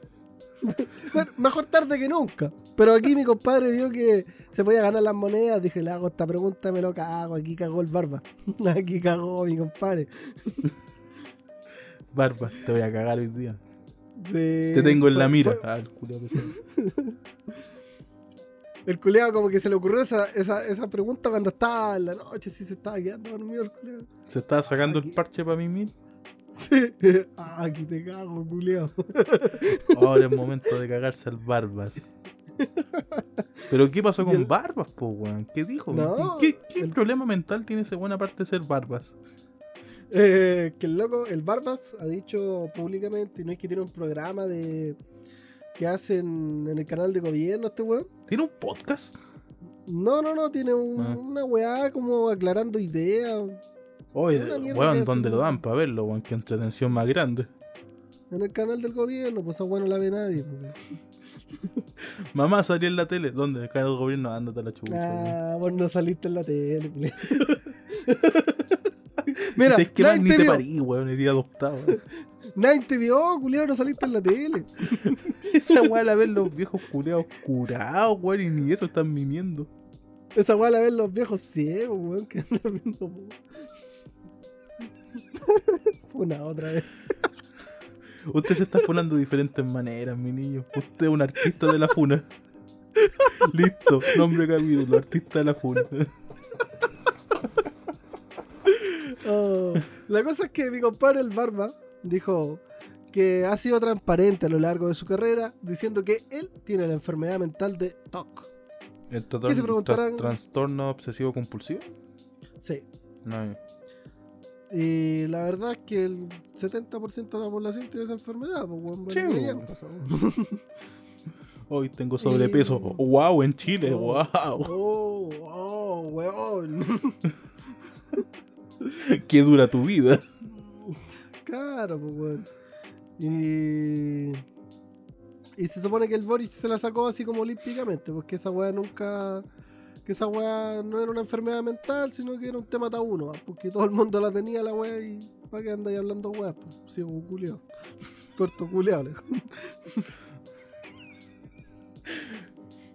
Bueno, mejor tarde que nunca. Pero aquí mi compadre vio que se podía ganar las monedas. Dije, le hago esta pregunta, me lo cago. Aquí cagó el barba. Aquí cagó mi compadre. Barbas, te voy a cagar hoy día. Sí, Te tengo en la mira. fue- Ah, el. El culeado como que se le ocurrió esa, esa, esa pregunta cuando estaba en la noche, si se estaba quedando dormido el culeado. Se estaba sacando Aquí. el parche para mí mismo. Sí. Ah, aquí te cago, culeado. Ahora es momento de cagarse al Barbas. Pero ¿qué pasó con el- Barbas, po, weón? ¿Qué dijo? No, ¿Qué, qué el- problema mental tiene ese buena parte de ser Barbas? Eh, que el loco, el Barbas, ha dicho públicamente, no es que tiene un programa de que hacen en el canal de gobierno este weón. ¿Tiene un podcast? No, no, no, tiene un- Ah. una weá como aclarando ideas. Oye, weón, que ¿dónde lo dan para verlo, weón? Qué entretención más grande. En el canal del gobierno, pues esa weá no la ve nadie. pues. Mamá salió en la tele. ¿Dónde? En el canal del gobierno, ándate a la weón. Ah, vos no saliste en la tele. Mira, Si es que ni te parí, weón, iría adoptado. Nadie te vio, culiao, no saliste en la tele. Esa weá la ven los viejos culeados curados, weón, y ni eso están mimiendo. Esa weá la ven los viejos ciegos, weón, que andan viendo. po. Fue una otra vez. Usted se está funando de diferentes maneras, mi niño. Usted es un artista de la funa. Listo, nombre capítulo, artista de la funa. Oh, La cosa es que mi compadre el Barba dijo que ha sido transparente a lo largo de su carrera diciendo que él tiene la enfermedad mental de TOC. ¿El ¿Qué se preguntarán? trastorno obsesivo compulsivo? Sí. No. Y la verdad es que el 70% de la población tiene esa enfermedad. Pues, Sí, bueno, pasó. Hoy tengo sobrepeso. Wow, en Chile, Oh, wow. Oh, oh, weón. Qué dura tu vida. Claro, pues, weón. Y. Y se supone que el Boric se la sacó así como olímpicamente, porque esa weá nunca. Que esa weá no era una enfermedad mental, sino que era un tema tabú, ¿no? Porque todo el mundo la tenía la weá y. ¿Para qué andáis hablando weá? Pues, ciego culiao. Corto culiao.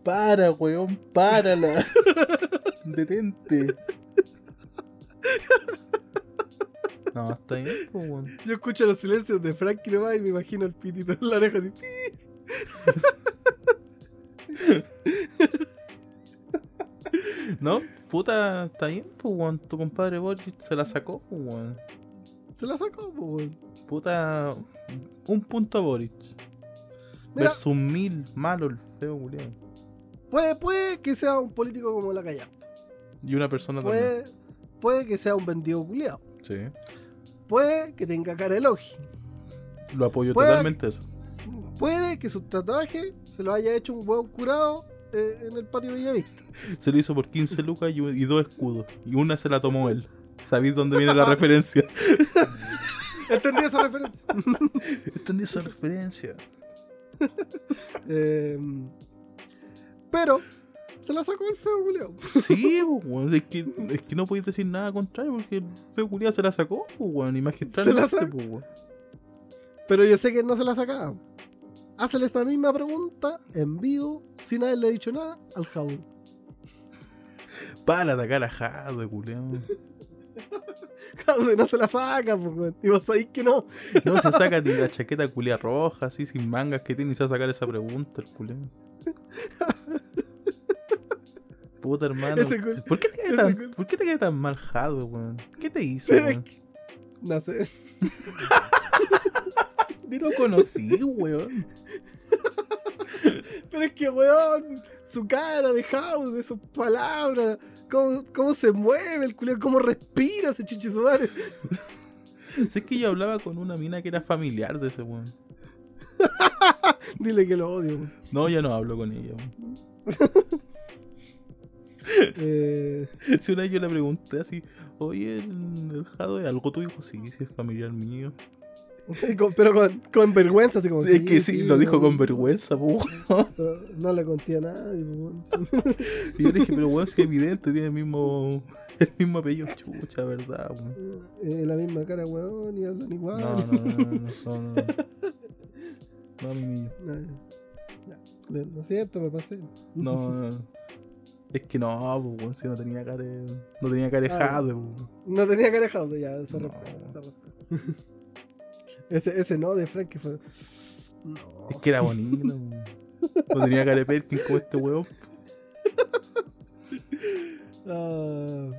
Para, weón, párala. Detente. No, está bien, weón. Yo escucho los silencios de Frankie nomás y me imagino el pitito en la oreja así. No, puta, está bien, pues, weón. Tu compadre Boris se la sacó, pues, weón. Se la sacó, pues, weón. Puta, un punto a Boris. Mira, Versus mil, malo el feo, culiao. puede, puede que sea un político como la Calla. Y una persona también. Puede, puede que sea un vendido culiao. Sí. Puede que tenga cara de logi. Lo apoyo Puede- totalmente eso. Puede que su tatuaje se lo haya hecho un hueón curado eh, en el patio Villavista. Se lo hizo por 15 lucas y, y dos escudos. Y una se la tomó él. ¿Sabéis dónde viene la referencia? ¿Entendí esa referencia? Entendí esa referencia. Eh, pero se la sacó el feo culiao. Sí, weón, es, que, es que no podéis decir nada contrario porque el feo culiao se la sacó, weón, y magistralmente. Pero yo sé que no se la sacaba. Hazle esta misma pregunta en vivo, sin haberle dicho nada, al Jaúl. Para atacar a Jado, culiao. Jaúl no se la saca, pues, weón. Y vos sabéis que no. No se saca ni la chaqueta culia roja, así sin mangas que tiene y se va a sacar esa pregunta, el culiao. Puta hermano. Cul- ¿Por qué te tan, cul- ¿por qué te cae tan mal Jado, weón? ¿Qué te hizo, Pero es weón? que- No sé. Ni lo conocí, weón. Pero es que, weón, su cara de de sus palabras, ¿Cómo, cómo se mueve el culiao? ¿Cómo respira ese chuche su madre? Sé que yo hablaba con una mina que era familiar de ese weón. Dile que lo odio. weón. No, yo no hablo con ella, weón. Eh, Si una vez yo le pregunté así, oye, el, el Jado es algo tu hijo, sí, sí es familiar mío. con- pero con, con vergüenza, así como. Sí, es que sí, lo dijo no, con vergüenza, weón. No, no le conté a nadie. weón. Y yo le dije, pero weón, si es evidente, tiene el mismo, el mismo apellido, chucha, ¿verdad? Eh, la misma cara, weón, y hablan igual. No, no, no, no, no, no, no. No, mi niño. No. Lo lo siento, me pasé. No, no, no. Es que no, pues, si no tenía cara de- No tenía cara de Ah. No tenía House, ya, se No. Ese, ese no de Frank que fue. No. Es que era bonito. No tenía cara de como este weón. Ah,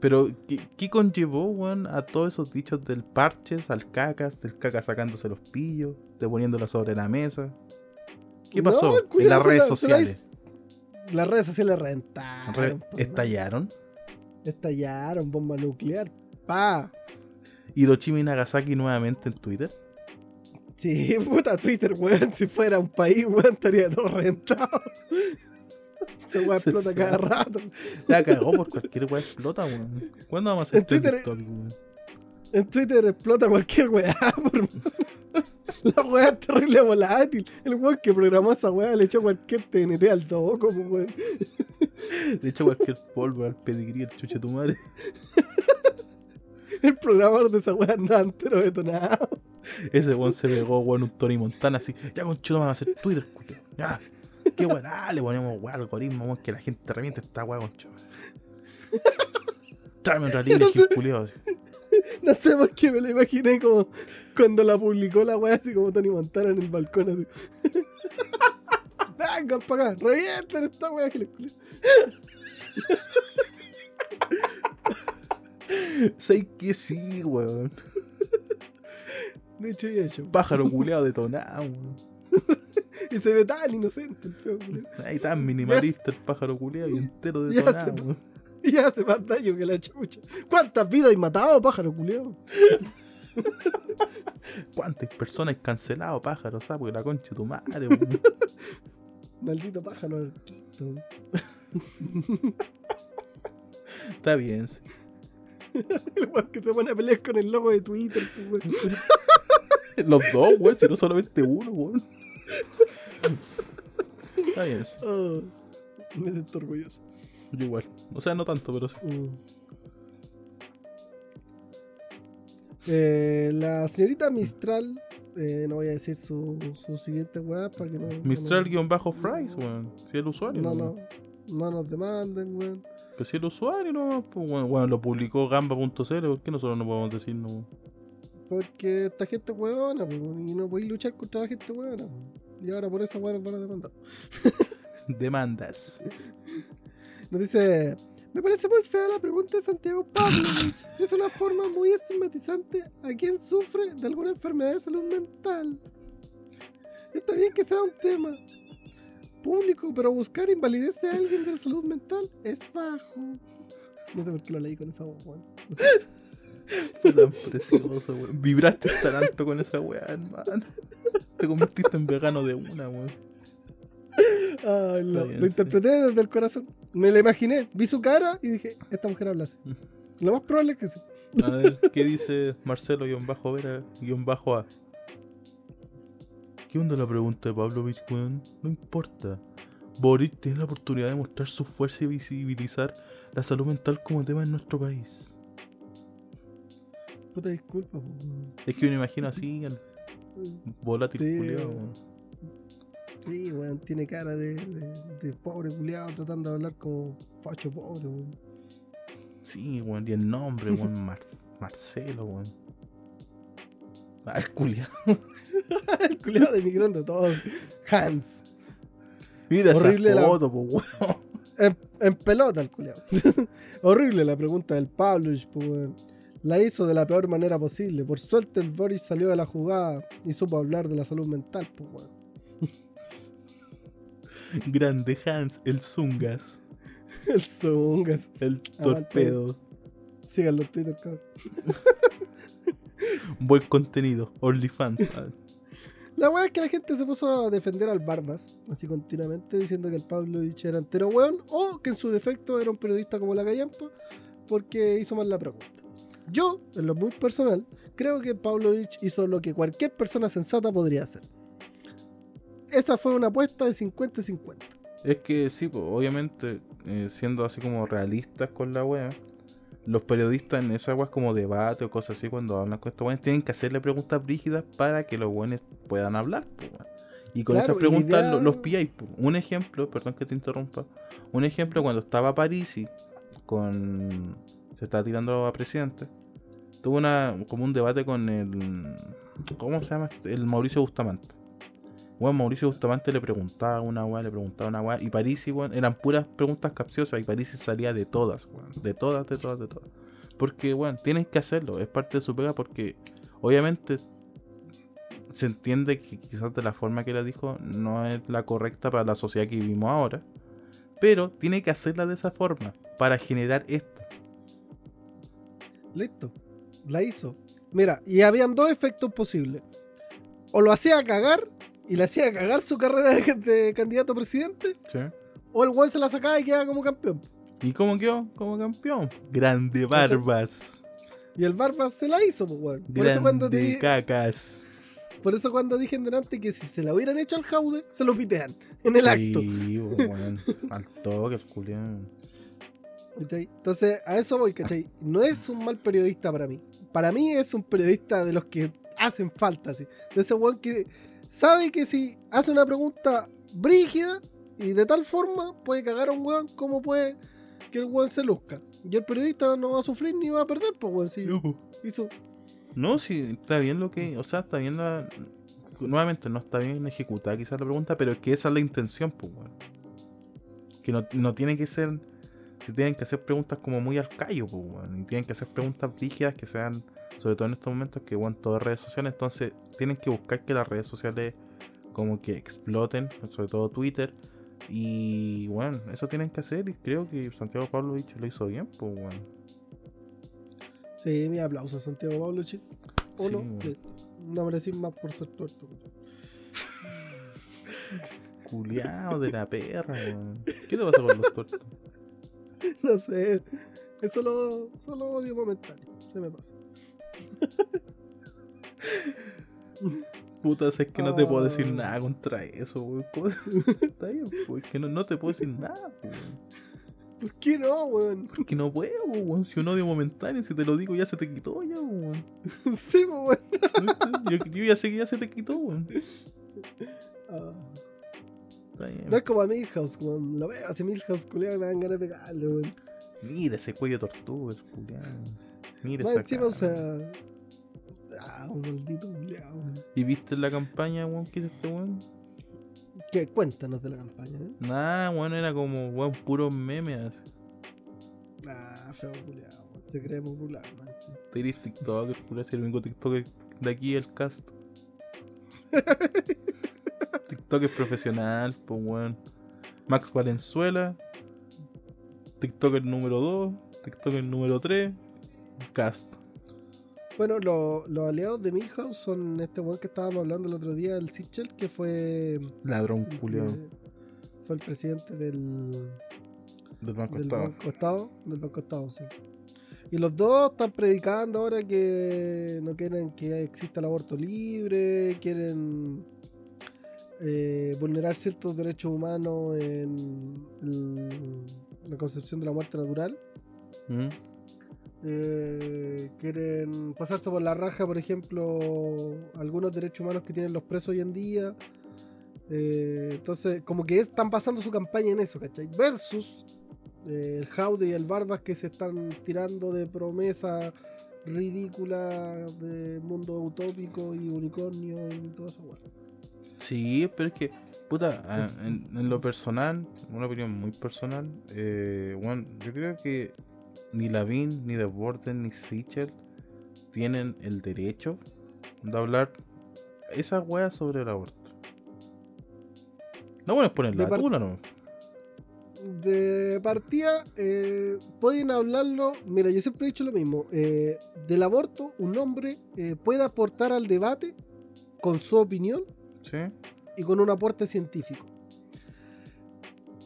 Pero, ¿qué, qué conllevó, weón, a todos esos dichos del parches, al cacas, del caca sacándose los pillos, de poniéndola sobre la mesa? ¿Qué pasó en las redes la- se la sociales? Las redes sociales rentaron. Re- ¿Estallaron? Estallaron, bomba nuclear. Pa. Hiroshima y Nagasaki nuevamente en Twitter. Sí, puta Twitter, weón. Si fuera un país, weón, estaría todo rentado. Se weón explota cada rato. La cagó por cualquier weá explota, weón. ¿Cuándo vamos a hacer En Twitter- topic, weón? En Twitter explota cualquier weá. por- La weá es terrible volátil. El weón que programó esa weá le echó cualquier TNT al pues, weón. Le echo cualquier polvo al pedigrí, el chuche tu madre. El programador de esa weá andaba entero detonado. Ese weón se pegó, weón, un Tony Montana así. Ya con chulo vamos a hacer Twitter, culiao. Ya. Qué weón, ah, le ponemos weón, algoritmo, weón, que la gente reviente esta weón con. Tráeme un rally, No así. No sé por qué me lo imaginé como cuando la publicó la weá, así como Tony Montana en el balcón, así. Vengan para acá, revienten esta weá que les culé. Sé que sí, weón. De hecho, y hecho. Pájaro culeado detonado, weón. Y se ve tan inocente el feo culé. Ahí tan minimalista el pájaro culeado y entero detonado, weón. Y hace más daño que la chucha. ¿Cuántas vidas hay matado, pájaro culeo? ¿Cuántas personas cancelado, pájaro, sapo, que la concha de tu madre, weón? Maldito pájaro arquito. Está bien, sí. Que se pone a pelear con el logo de Twitter, pues. Los dos, weón, si no solamente uno, weón. Está bien. Ah, me siento orgulloso. Yo igual. O sea, no tanto, pero sí. Mm. Eh, la señorita Mistral, eh, no voy a decir su, su siguiente weá para que no. no- Mistral-Fries, weón. Si el usuario. No, weón. no, no nos demanden, weón. Pero si el usuario no, pues bueno, bueno, lo publicó gamba.cl, ¿por qué nosotros no podemos decir no? Porque esta gente pues, y no podéis luchar contra la gente pues. Y ahora por esa nos van a demandar. Demandas. Nos dice, me parece muy fea la pregunta de Santiago Pavlovich. Es una forma muy estigmatizante a quien sufre de alguna enfermedad de salud mental. Está bien que sea un tema público, pero buscar invalidez de alguien de la salud mental es bajo. No sé por qué lo leí con esa voz, weón. No sé. Fue tan precioso, weón. Vibraste tanto con esa weá, hermano. Te convertiste en vegano de una, weón. Está bien, lo sí. interpreté desde el corazón. Me lo imaginé, vi su cara y dije, esta mujer habla así. Lo más probable es que sí. A ver, ¿qué dice Marcelo-Vera-A? ¿Qué onda la pregunta de Pavlovich, weón? No importa. Boris tiene la oportunidad de mostrar su fuerza y visibilizar la salud mental como tema en nuestro país. Puta disculpa, weón. Es que me imagino así, al volátil Sí, culiao, weón. Sí, weón, tiene cara de, de, de pobre culiado tratando de hablar como facho pobre, weón. Sí, weón, y el nombre, weón, Mar- Marcelo, weón. Ah, el culiao. El culiado demigrando todo. Hans. Mira Horrible esa la- foto, po. En, en pelota el culiado. Horrible la pregunta del Pablo, pues, weón. La hizo de la peor manera posible. Por suerte el Boris salió de la jugada y supo hablar de la salud mental, weón. Grande Hans, el Zungas. El Zungas. El torpedo. Síganlo en Twitter, cabrón. Buen contenido. OnlyFans. La weá es que la gente se puso a defender al Barbas, así continuamente, diciendo que el Pavlovich era entero weón, o que en su defecto era un periodista como la Callampa, porque hizo mal la pregunta. Yo, en lo muy personal, creo que Pavlovich hizo lo que cualquier persona sensata podría hacer. Esa fue una apuesta de 50-50. Es que sí, pues, obviamente, eh, siendo así como realistas con la wea, los periodistas en esas weas como debate o cosas así, cuando hablan con estos weones, tienen que hacerle preguntas brígidas para que los weones puedan hablar. pues. Y con Claro, esas preguntas idea- lo- los pilláis. pues. Un ejemplo, perdón que te interrumpa, un ejemplo cuando estaba Parisi con. se estaba tirando a presidente, tuvo una como un debate con el. ¿Cómo se llama? El Mauricio Bustamante. Bueno, Mauricio Bustamante le preguntaba una weá, le preguntaba una weá. Y Parisi, weón, eran puras preguntas capciosas. Y Parisi salía de todas, weón. De todas, de todas, de todas. Porque, weón, tienen que hacerlo. Es parte de su pega porque, obviamente, se entiende que quizás de la forma que la dijo no es la correcta para la sociedad que vivimos ahora. Pero tiene que hacerla de esa forma para generar esto. Listo. La hizo. Mira, y habían dos efectos posibles. O lo hacía cagar y le hacía cagar su carrera de, de candidato a presidente, ¿Sí? o el weón se la sacaba y quedaba como campeón. ¿Y cómo quedó? Como campeón. Grande Barbas. Y el Barbas se la hizo, pues, weón. Por eso, cuando di- cacas. por eso cuando dije en delante que si se la hubieran hecho al Jaude, se lo pitean en el acto. Sí, weón. Al toque, el culián. ¿cachai? Entonces, a eso voy, ¿cachai? No es un mal periodista para mí. Para mí es un periodista de los que hacen falta, así. De ese weón que sabe que si hace una pregunta brígida y de tal forma puede cagar a un weón como puede que el weón se luzca. Y el periodista no va a sufrir ni va a perder, pues weón. Si hizo- No, sí, está bien lo que. O sea, está bien la. Nuevamente, no está bien ejecutada quizás la pregunta, pero es que esa es la intención, pues, weón. Que no, no tiene que ser. Se tienen que hacer preguntas como muy al callo, pues, weón. Y tienen que hacer preguntas rígidas que sean. Sobre todo en estos momentos que, bueno, todas redes sociales. Entonces, tienen que buscar que las redes sociales como que exploten, sobre todo Twitter. Y bueno, eso tienen que hacer. Y creo que Santiago Pavlovich lo hizo bien, pues, weón. Sí, mi aplauso a Santiago Pablo, chico. O Sí, no, listo. no merecí más por ser tuerto. Culeado de la perra, weón. ¿Qué te pasa con los tortos? No sé. Es solo, solo odio momentáneo. Se me pasa. Puta, es que no te puedo decir nada contra eso, weón. Está bien, pues, es que no, no te puedo decir nada, pues, weón. ¿Por qué no, weón? Porque no puedo, weón. Si un odio momentáneo, si te lo digo, ya se te quitó, ya, weón. sí, pues, weón. Yo, yo ya sé que ya se te quitó, weón. Ah. Está bien. No es como a Milhouse, weón. Lo veo así Milhouse, culiado, me dan ganas de pegarle, weón. Mira ese cuello tortuga, culiado. Mira Más encima, o sea. Ah, un maldito culiado, weón. ¿Y viste la campaña, weón, que hizo este weón? ¿Qué? Cuéntanos de la campaña, ¿eh? Nah, weón, era como, weón, puros memes. Ah, feo culiado, weón. Se cree popular, man. Te eres TikToker, culiao, si el único TikToker de aquí es el cast. TikToker profesional, pues weón. Max Valenzuela. TikToker número 2. TikToker número 3. Cast. Bueno, lo- los aliados de Milhouse son este weón que estábamos hablando el otro día, el Sichel, que fue. Ladrón culiao. que Fue el presidente del. Del Banco del Estado. Banco Estado, del Banco Estado, sí. Y los dos están predicando ahora que no quieren que exista el aborto libre, quieren eh, vulnerar ciertos derechos humanos en el- la concepción de la muerte natural. ¿Mm? Eh, quieren pasarse por la raja, por ejemplo, algunos derechos humanos que tienen los presos hoy en día. Eh, entonces, como que están basando su campaña en eso, ¿cachai? Versus eh, el Jaude y el Barbas que se están tirando de promesa ridícula de mundo utópico y unicornio y todo eso. Sí, pero es que, puta, en lo personal, una opinión muy personal, eh, bueno, yo creo que ni Lavin, ni The Borden, ni Sichel tienen el derecho de hablar esas weas sobre el aborto. No, bueno, es poner la tula, ¿no? de partida, eh, pueden hablarlo. Mira, yo siempre he dicho lo mismo. eh, del aborto, un hombre eh, puede aportar al debate con su opinión ¿Sí? y con un aporte científico.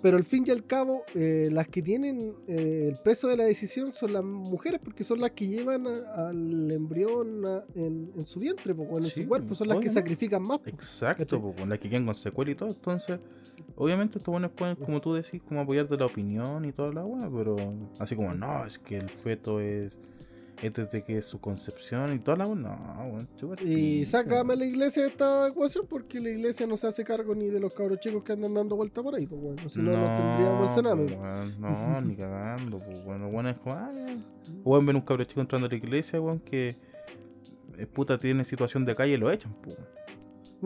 Pero al fin y al cabo, eh, las que tienen eh, el peso de la decisión son las mujeres, porque son las que llevan a- al embrión a- en, en su vientre, po, en Sí, su cuerpo, son las que sacrifican más. po. Exacto, con la que quedan con secuela y todo. Entonces, obviamente estos buenos pueden, como tú decís, como apoyarte la opinión y toda la weá, pero así como, no, es que el feto es desde que su concepción y toda la no, el Y sácame weón. la iglesia de esta ecuación porque la iglesia no se hace cargo ni de los cabros chicos que andan dando vuelta por ahí, pues bueno, si no, los tendríamos en Sename. pues, weón, no, ni cagando, pues bueno, bueno, es como, ya. Weón, ven un cabro chico entrando a la iglesia, weón, que eh, puta tiene situación de calle y lo echan, pues.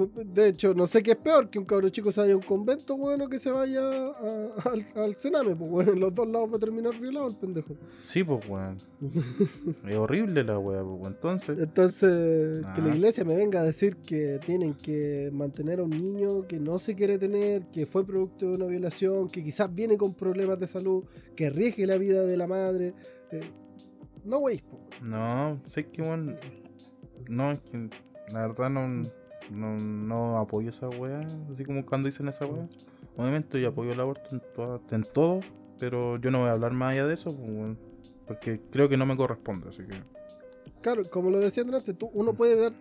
De hecho, no sé qué es peor, que un cabro chico se vaya a un convento, bueno, que se vaya a- al, al Sename, pues bueno, en los dos lados va a terminar violado el pendejo. Sí, pues, weón. es horrible la weá, pues. Entonces, Entonces, que la iglesia me venga a decir que tienen que mantener a un niño que no se quiere tener, que fue producto de una violación, que quizás viene con problemas de salud, que arriesgue la vida de la madre. eh, no, po. no, sé que, weón. No, es que la verdad no, no, no apoyo esa weá. Así como cuando dicen esa weá. Obviamente yo apoyo el aborto en, toda- en todo, pero yo no voy a hablar más allá de eso, pues, porque creo que no me corresponde, así que. Claro, como lo decía antes, tú, uno puede dar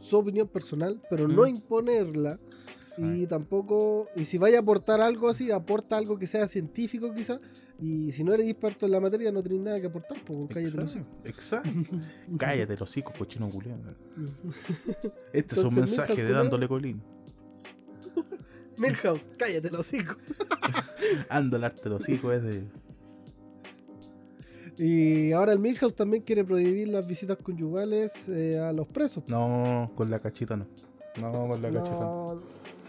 su opinión personal, pero no Mm. imponerla. Y tampoco, y si vaya a aportar algo así, aporta algo que sea científico quizás. Y si no eres experto en la materia, no tenés nada que aportar, pues cállate los Exacto, exacto. Cállate, los hocico, cochino culiao. hijos. Este es un mensaje de dándole colín. Milhouse, cállate los hijos. Anda el arte los hocico es de. Y ahora el Milhouse también quiere prohibir las visitas conyugales eh, a los presos. No, con la cachita no. No, con la cachita no.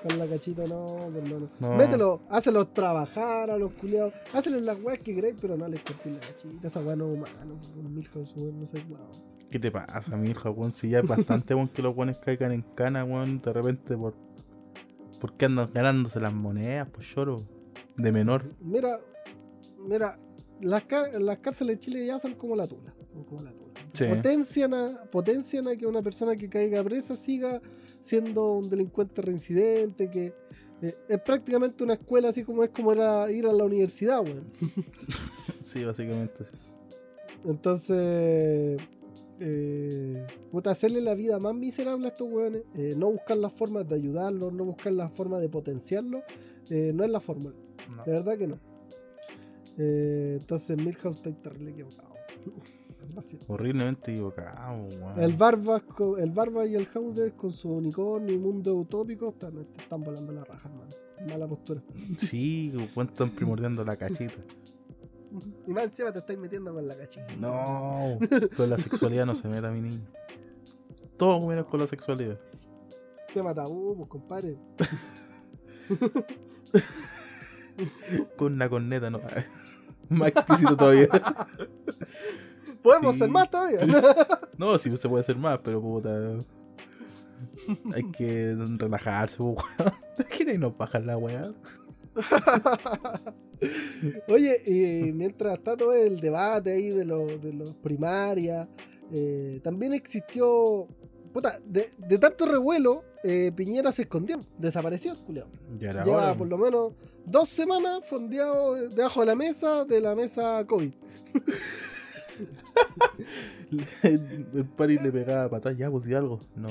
Con la cachita no, hermano. No. Mételo, hácelos trabajar a los culiados. Háceles las weas que queréis, pero no les cortéis la cachita. Esa wea no humano. Milhouse, weón, no sé, weón. ¿Qué te pasa, mi hija, weón? Si ya es bastante, weón, que los weones caigan en cana, weón, de repente por. ¿Por qué andan ganándose las monedas? Pues lloro. De menor. Mira, mira, las, las cárceles de Chile ya son como la tula. son como la tula. Sí. Potencian, a, potencian a que una persona que caiga presa siga siendo un delincuente reincidente, que eh, es prácticamente una escuela así como es como era ir a la universidad, weón. Sí, básicamente sí. Entonces, eh, puta, hacerle la vida más miserable a estos weones, eh, no buscar las formas de ayudarlos, no buscar las formas de potenciarlos, no es la fórmula. No. De verdad que no. Entonces Milhouse está terrible equivocado. Horriblemente equivocado. El Barba, el Barba y el Hauser con su unicornio y mundo utópico están, están volando la raja, hermano. Mala postura. Sí, están primordiando la cachita. Y más encima te estáis metiendo con la cachita. No, con la sexualidad no se meta, mi niño. Todo menos con la sexualidad. Tema tabú, pues compadre. Con la corneta, no. Más explícito todavía. Podemos Sí. ser más todavía. No, sí se puede hacer más, pero puta. Hay que relajarse, weón. ¿Quién nos baja la weá? Oye, y mientras está todo el debate ahí de los de los primarias, eh, también existió. Puta, de, de tanto revuelo, eh, Piñera se escondió, desapareció el culiao. Lleva hora. por lo menos dos semanas fondeado debajo de la mesa, de la mesa COVID. El pari le pegaba patas, ya, pues di algo. No.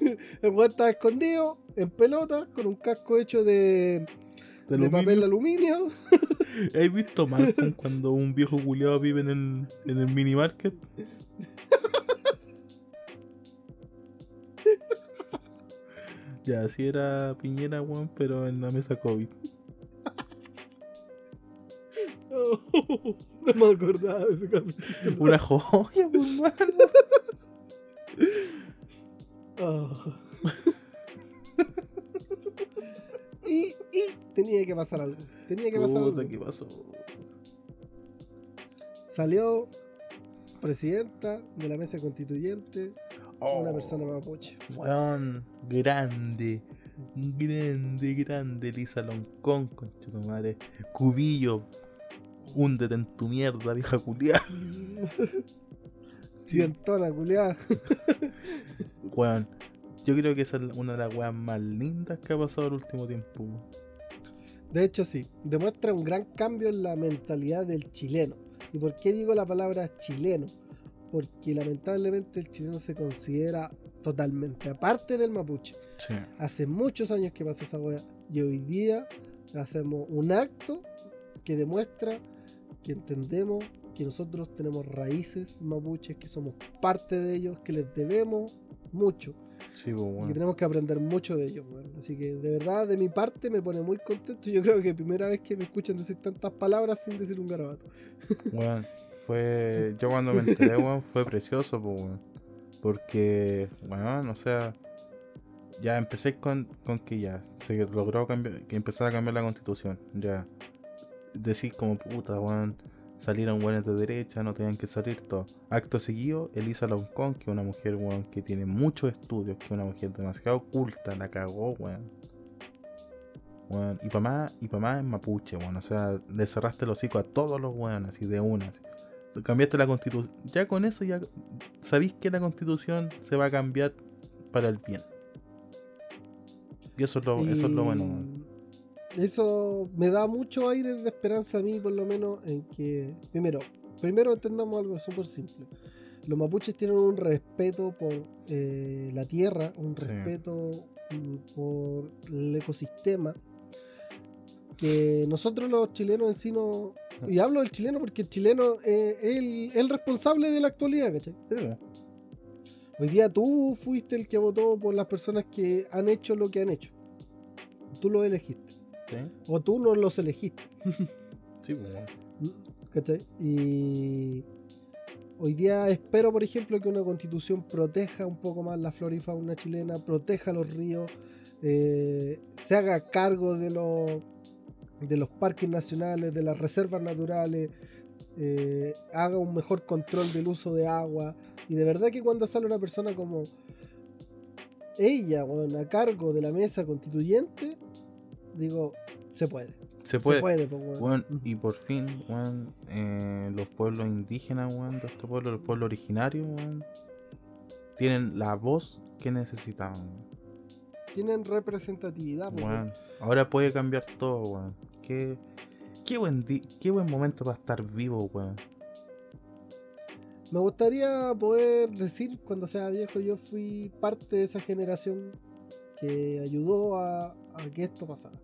El weón estaba escondido, en pelota, con un casco hecho de, De de papel aluminio. ¿Has visto Malcolm cuando un viejo culiado vive en el, en el mini market? ya, así era Piñera, weón, pero en la mesa COVID. no me acordaba de ese capítulo. Una joya, pues, mano. Oh. y, y tenía que pasar algo. Tenía que pasar Puta, algo. ¿qué pasó? Salió presidenta de la mesa constituyente, una Oh, persona mapuche. Weón, grande. Grande, grande, Lisa Loncón, concha tu madre. Cubillo, húndete en tu mierda, vieja culiada. Cientona, culiada. Weón, yo creo que esa es una de las weas más lindas que ha pasado el último tiempo. De hecho, sí, demuestra un gran cambio en la mentalidad del chileno. ¿Y por qué digo la palabra chileno? Porque lamentablemente el chileno se considera totalmente aparte del mapuche. Sí. Hace muchos años que pasa esa wea. Y hoy día hacemos un acto que demuestra que entendemos que nosotros tenemos raíces mapuches, que somos parte de ellos, que les debemos mucho. Sí, pues, Y que tenemos que aprender mucho de ellos, weón. Así que de verdad, de mi parte, me pone muy contento. Yo creo que es primera vez que me escuchan decir tantas palabras sin decir un garabato. Weón, fue. Yo cuando me enteré, weón, fue precioso, pues, weón. Porque, weón, o sea. Ya empecé con, con que ya se logró cambiar, que empezar a cambiar la constitución. Ya. Decir como puta, weón. Salieron buenas de derecha, no tenían que salir todo. Acto seguido, Elisa Loncón, que es una mujer, weón, que tiene muchos estudios, que es una mujer demasiado culta, la cagó, weón. Weón, y para más, y pa' más es mapuche, weón. O sea, le cerraste el hocico a todos los weones, así de una. así. Cambiaste la constitución. Ya con eso ya sabéis que la constitución se va a cambiar para el bien. Y eso es lo, eso es lo bueno, weón. Eso me da mucho aire de esperanza a mí, por lo menos, en que, primero, primero entendamos algo súper simple. Los mapuches tienen un respeto por eh, la tierra, un Sí. respeto mm, por el ecosistema, que nosotros los chilenos en sí no... Y hablo del chileno porque el chileno es el, el responsable de la actualidad, ¿cachai? Hoy día tú fuiste el que votó por las personas que han hecho lo que han hecho. Tú lo elegiste. Sí, O tú no los elegiste. sí, pues, weón. ¿Cachai? Y hoy día espero, por ejemplo, que una constitución proteja un poco más la flora y fauna chilena, proteja los ríos, eh, se haga cargo de los, de los parques nacionales, de las reservas naturales, eh, haga un mejor control del uso de agua. Y de verdad que cuando sale una persona como ella, weón, a cargo de la mesa constituyente, digo, se puede. Se puede. Se puede, weón. Weón, y por fin, weón, eh, los pueblos indígenas, weón, de estos pueblos, los pueblos originarios, weón, tienen la voz que necesitaban. Tienen representatividad, po, weón. Weón, ahora puede cambiar todo, weón. Qué, qué, buen qué buen momento para estar vivo, weón. Me gustaría poder decir cuando sea viejo yo fui parte de esa generación que ayudó a, a que esto pasara.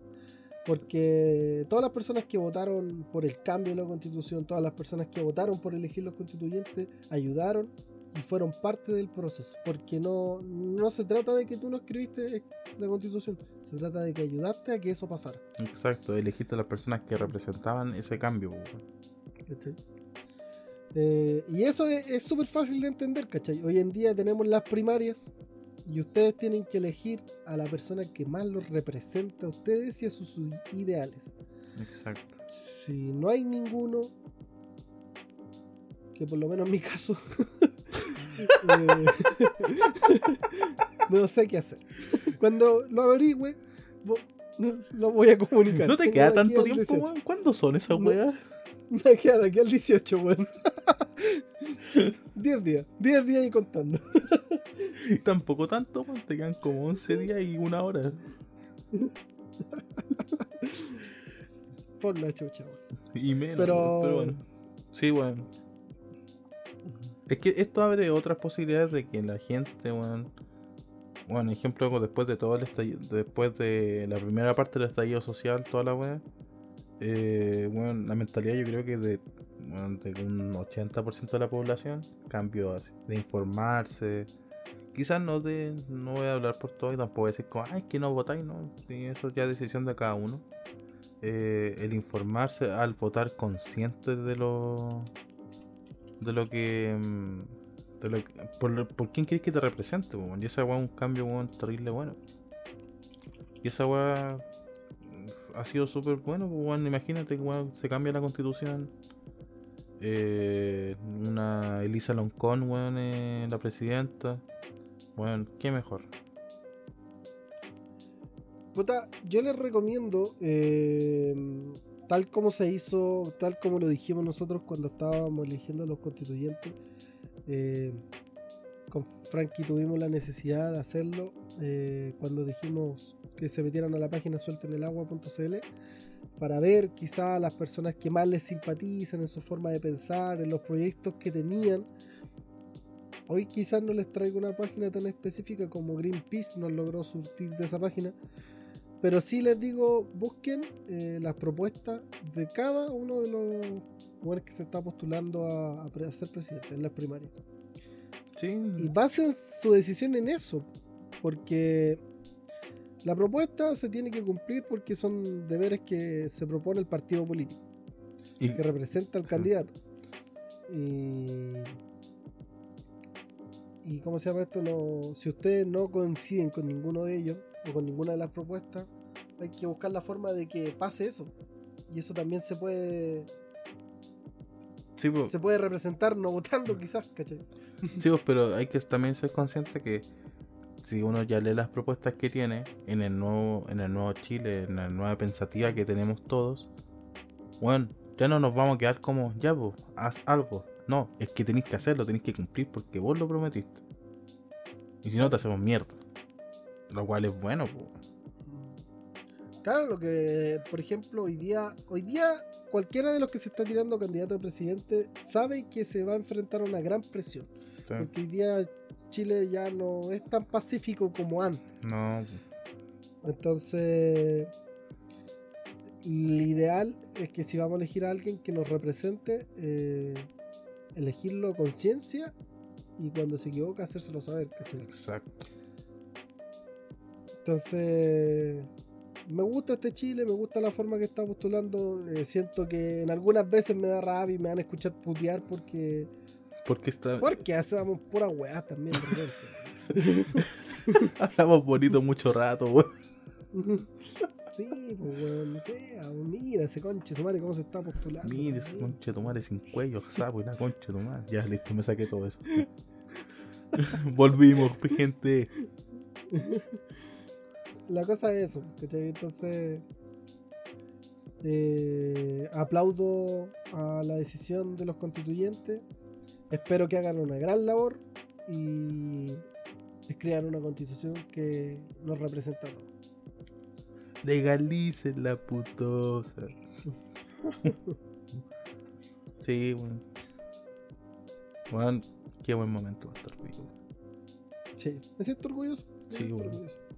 Porque todas las personas que votaron por el cambio de la constitución, todas las personas que votaron por elegir los constituyentes, ayudaron y fueron parte del proceso. Porque no, no se trata de que tú no escribiste la constitución, se trata de que ayudaste a que eso pasara. Exacto, elegiste a las personas que representaban ese cambio. ¿cachai? Eh, y eso es es súper fácil de entender, ¿cachai? Hoy en día tenemos las primarias y ustedes tienen que elegir a la persona que más los representa a ustedes y a sus ideales. Exacto. Si no hay ninguno, que por lo menos en mi caso, eh, no sé qué hacer. Cuando lo averigüe, lo voy a comunicar. ¿No te Tengo queda tanto tiempo, 18. weón? ¿Cuándo son esas No. weas? Me queda de aquí al 18, weón. 10 días, 10 días y contando. Tampoco tanto. Te quedan como 11 días y una hora. Por la chucha. Y menos, Pero- bueno. Sí, weón. Es que esto abre otras posibilidades de que la gente, weón. Bueno, ejemplo, después de todo el estallido, después de la primera parte del estallido social, toda la weá. Eh, bueno, la mentalidad yo creo que de, weón, de un 80% de la población cambió así, de informarse. Quizás no de, no voy a hablar por todo y tampoco voy a decir como, ay, que no votáis, no. Sí, eso ya es decisión de cada uno. Eh, el informarse al votar consciente de lo de lo que mm, de lo que- por, por quién quieres que te represente weón. y esa weá es un cambio weón, terrible bueno y esa weá mm, ha sido súper bueno pues, weón. imagínate que se cambia la constitución eh, una Elisa Loncón weón, eh, la presidenta bueno qué mejor Puta, yo les recomiendo, eh, tal como se hizo, tal como lo dijimos nosotros cuando estábamos eligiendo a los constituyentes, eh, con Frankie tuvimos la necesidad de hacerlo eh, cuando dijimos que se metieran a la página sueltenelagua.cl para ver quizá a las personas que más les simpatizan en su forma de pensar, en los proyectos que tenían. Hoy quizás no les traigo una página tan específica como Greenpeace nos logró surtir de esa página, pero sí les digo, busquen eh, las propuestas de cada uno de los lugares que se está postulando a, ser presidente en las primarias. Sí. Y basen su decisión en eso, porque la propuesta se tiene que cumplir porque son deberes que se propone el partido político, Y- que representa al Sí. candidato. Y, y ¿cómo se llama esto? No, si ustedes no coinciden con ninguno de ellos o con ninguna de las propuestas, hay que buscar la forma de que pase eso. Y eso también se puede sí, po. se puede representar no votando quizás, ¿cachai? Sí, pues, pero hay que también ser consciente que si uno ya lee las propuestas que tiene en el nuevo, en el nuevo Chile, en la nueva pensativa que tenemos todos, bueno, ya no nos vamos a quedar como, ya pues, haz algo. No, es que tenéis que hacerlo, tenéis que cumplir porque vos lo prometiste. Y si no, te hacemos mierda. Lo cual es bueno, pues. Claro, lo que, por ejemplo, hoy día, hoy día cualquiera de los que se está tirando candidato a presidente sabe que se va a enfrentar a una gran presión. Sí. Porque hoy día Chile ya no es tan pacífico como antes. No, Entonces, lo ideal es que si vamos a elegir a alguien que nos represente, eh, elegirlo con ciencia y cuando se equivoca hacérselo saber. ¿cachai? exacto. Entonces, me gusta este Chile, me gusta la forma que está postulando. eh, siento que en algunas veces me da rabia y me van a escuchar putear porque. Porque está... Porque hacemos pura weá también, hablamos bonito mucho rato, weón. Sí, pues weón, no sé, ah, mira ese conche, madre cómo se está postulando. Mire ese tu madre sin cuello, sapo y la tu madre. Ya, listo, me saqué todo eso. Volvimos, gente. La cosa es eso, ¿cachai? Entonces, eh, aplaudo a la decisión de los constituyentes. Espero que hagan una gran labor y escriban una constitución que nos representa a todos. Legalicen la putosa. sí, bueno. Bueno, qué buen momento va a estar vivo. Sí, me siento orgulloso. me Sí, bueno. orgulloso.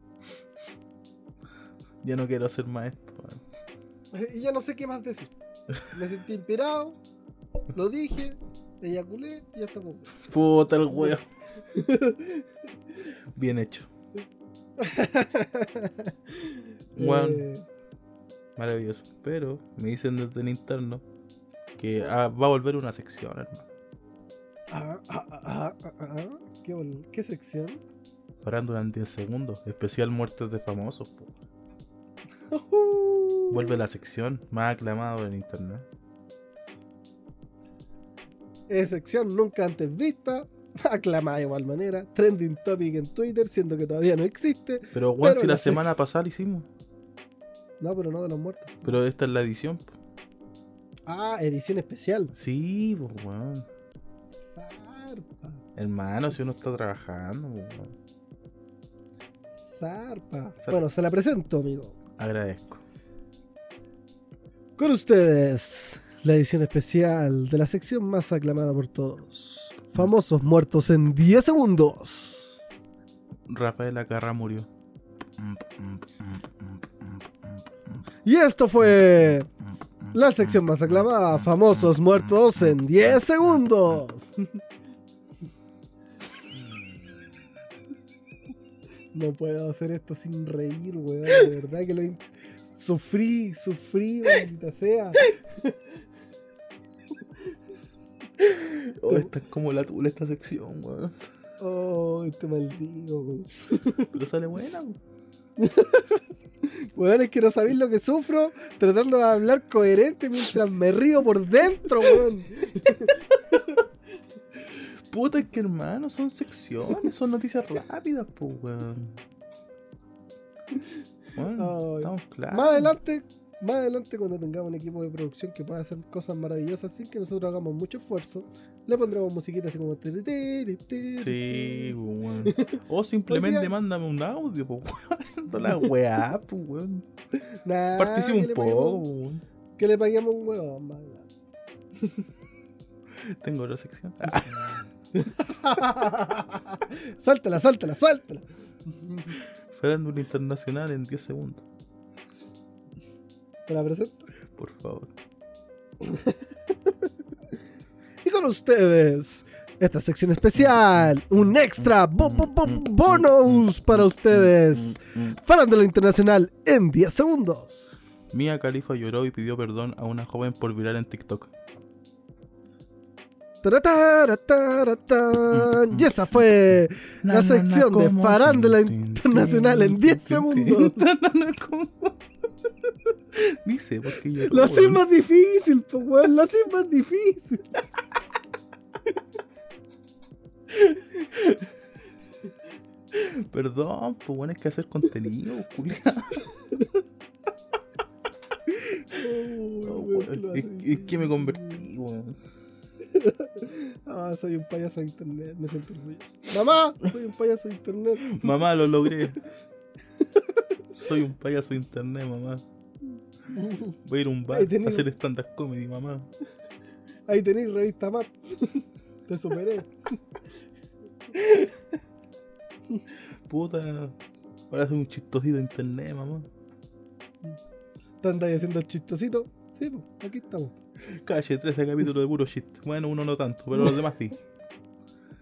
Ya no quiero ser maestro. weón. Y ya no sé qué más decir. Me sentí inspirado, lo dije, eyaculé y ya estamos. Puta el weón. Bien hecho. Weón. Eh, Maravilloso. Pero me dicen desde el interno que ah, va a volver una sección, hermano. ah, ah, ah, ah, ah. ¿Qué, ¿Qué sección? Farándula en 10 segundos. Especial muertes de famosos. Vuelve la sección más aclamada en internet. Es sección nunca antes vista, aclamada de igual manera, trending topic en Twitter, siendo que todavía no existe. Pero Pero si la la semana pasada hicimos. No, pero no de los muertos. Pero esta es la edición. Ah, edición especial. Sí, pues weón. Zarpa, Hermano, si uno está trabajando, weón. zarpa. Zarpa. Bueno, se la presento, amigo. Agradezco. Con ustedes, la edición especial de la sección más aclamada por todos. Famosos muertos en 10 segundos. Rafael Acarra murió. Y esto fue la sección más aclamada, famosos muertos en 10 segundos. No puedo hacer esto sin reír, weón. De verdad que lo sufrí, sufrí, maldita sea. Oh, esta es como la tula esta sección, weón. Oh, te maldigo, weón. Pero sale buena, weón. Weón, es que no sabéis lo que sufro tratando de hablar coherente mientras me río por dentro, weón. Puta, es que hermano, son secciones, son noticias rápidas, pues, weón. Bueno, estamos claros. Más adelante, más adelante cuando tengamos un equipo de producción que pueda hacer cosas maravillosas sin que nosotros hagamos mucho esfuerzo, le pondremos musiquita así como... Sí, weón. O simplemente mándame un audio, pues, weón, haciendo la weá, pues, weón. Nah, Participa un poco, weón. Que le paguemos un huevón, más. Tengo otra sección. suéltala, suéltala, suéltala. Farándula internacional en 10 segundos, Te la presento. por favor. Con ustedes, esta sección especial, un extra bo- bo- bo- bonus para ustedes. Farándula Internacional en 10 segundos. Mia Khalifa lloró y pidió perdón a una joven por viral en TikTok. Taratarataratan. Y esa fue la sección de Farándula Internacional en 10 segundos. Dice, porque lloró. Lo haces más difícil, pues, weón. Lo haces más difícil. Perdón, pues bueno, hay que hacer contenido, culiao. Oh, Oh, Es, es que me convertí, weón. Ah, soy un payaso de internet, me siento orgulloso. Mamá, soy un payaso de internet. Mamá, lo logré. Soy un payaso de internet, mamá. Voy a ir a un bar a hacer stand-up comedy, mamá. Ahí tenéis revista Map. Te superé. Puta. Ahora soy un chistosito de internet, mamá. ¿Te andáis haciendo el chistosito? Sí, pues, aquí estamos. Calle 13 capítulos de puro shit. Bueno, uno no tanto, pero los demás sí.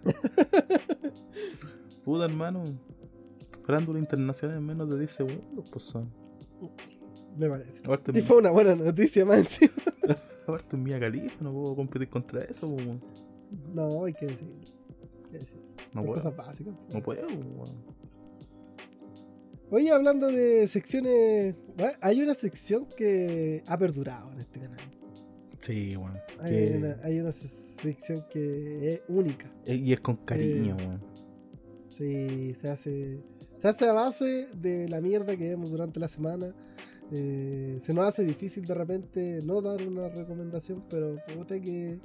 Puta, hermano. Farándula internacional en menos de 10 segundos, pues son. Me parece. Aparte, Y fue una buena noticia encima. aparte en Mia Califa, no puedo competir contra eso, pues. No, hay que decirlo. Hay que decirlo. No puedo. cosas básicas. No puedo, weón. Oye, hablando de secciones. bueno, hay una sección que ha perdurado en este canal. Sí, weón. Hay, Que- una, hay una sección que es única. eh, Y es con cariño, Eh, weón. Sí, se hace, se hace a base de la mierda que vemos durante la semana. Eh, se nos hace difícil de repente no dar una recomendación, pero puta que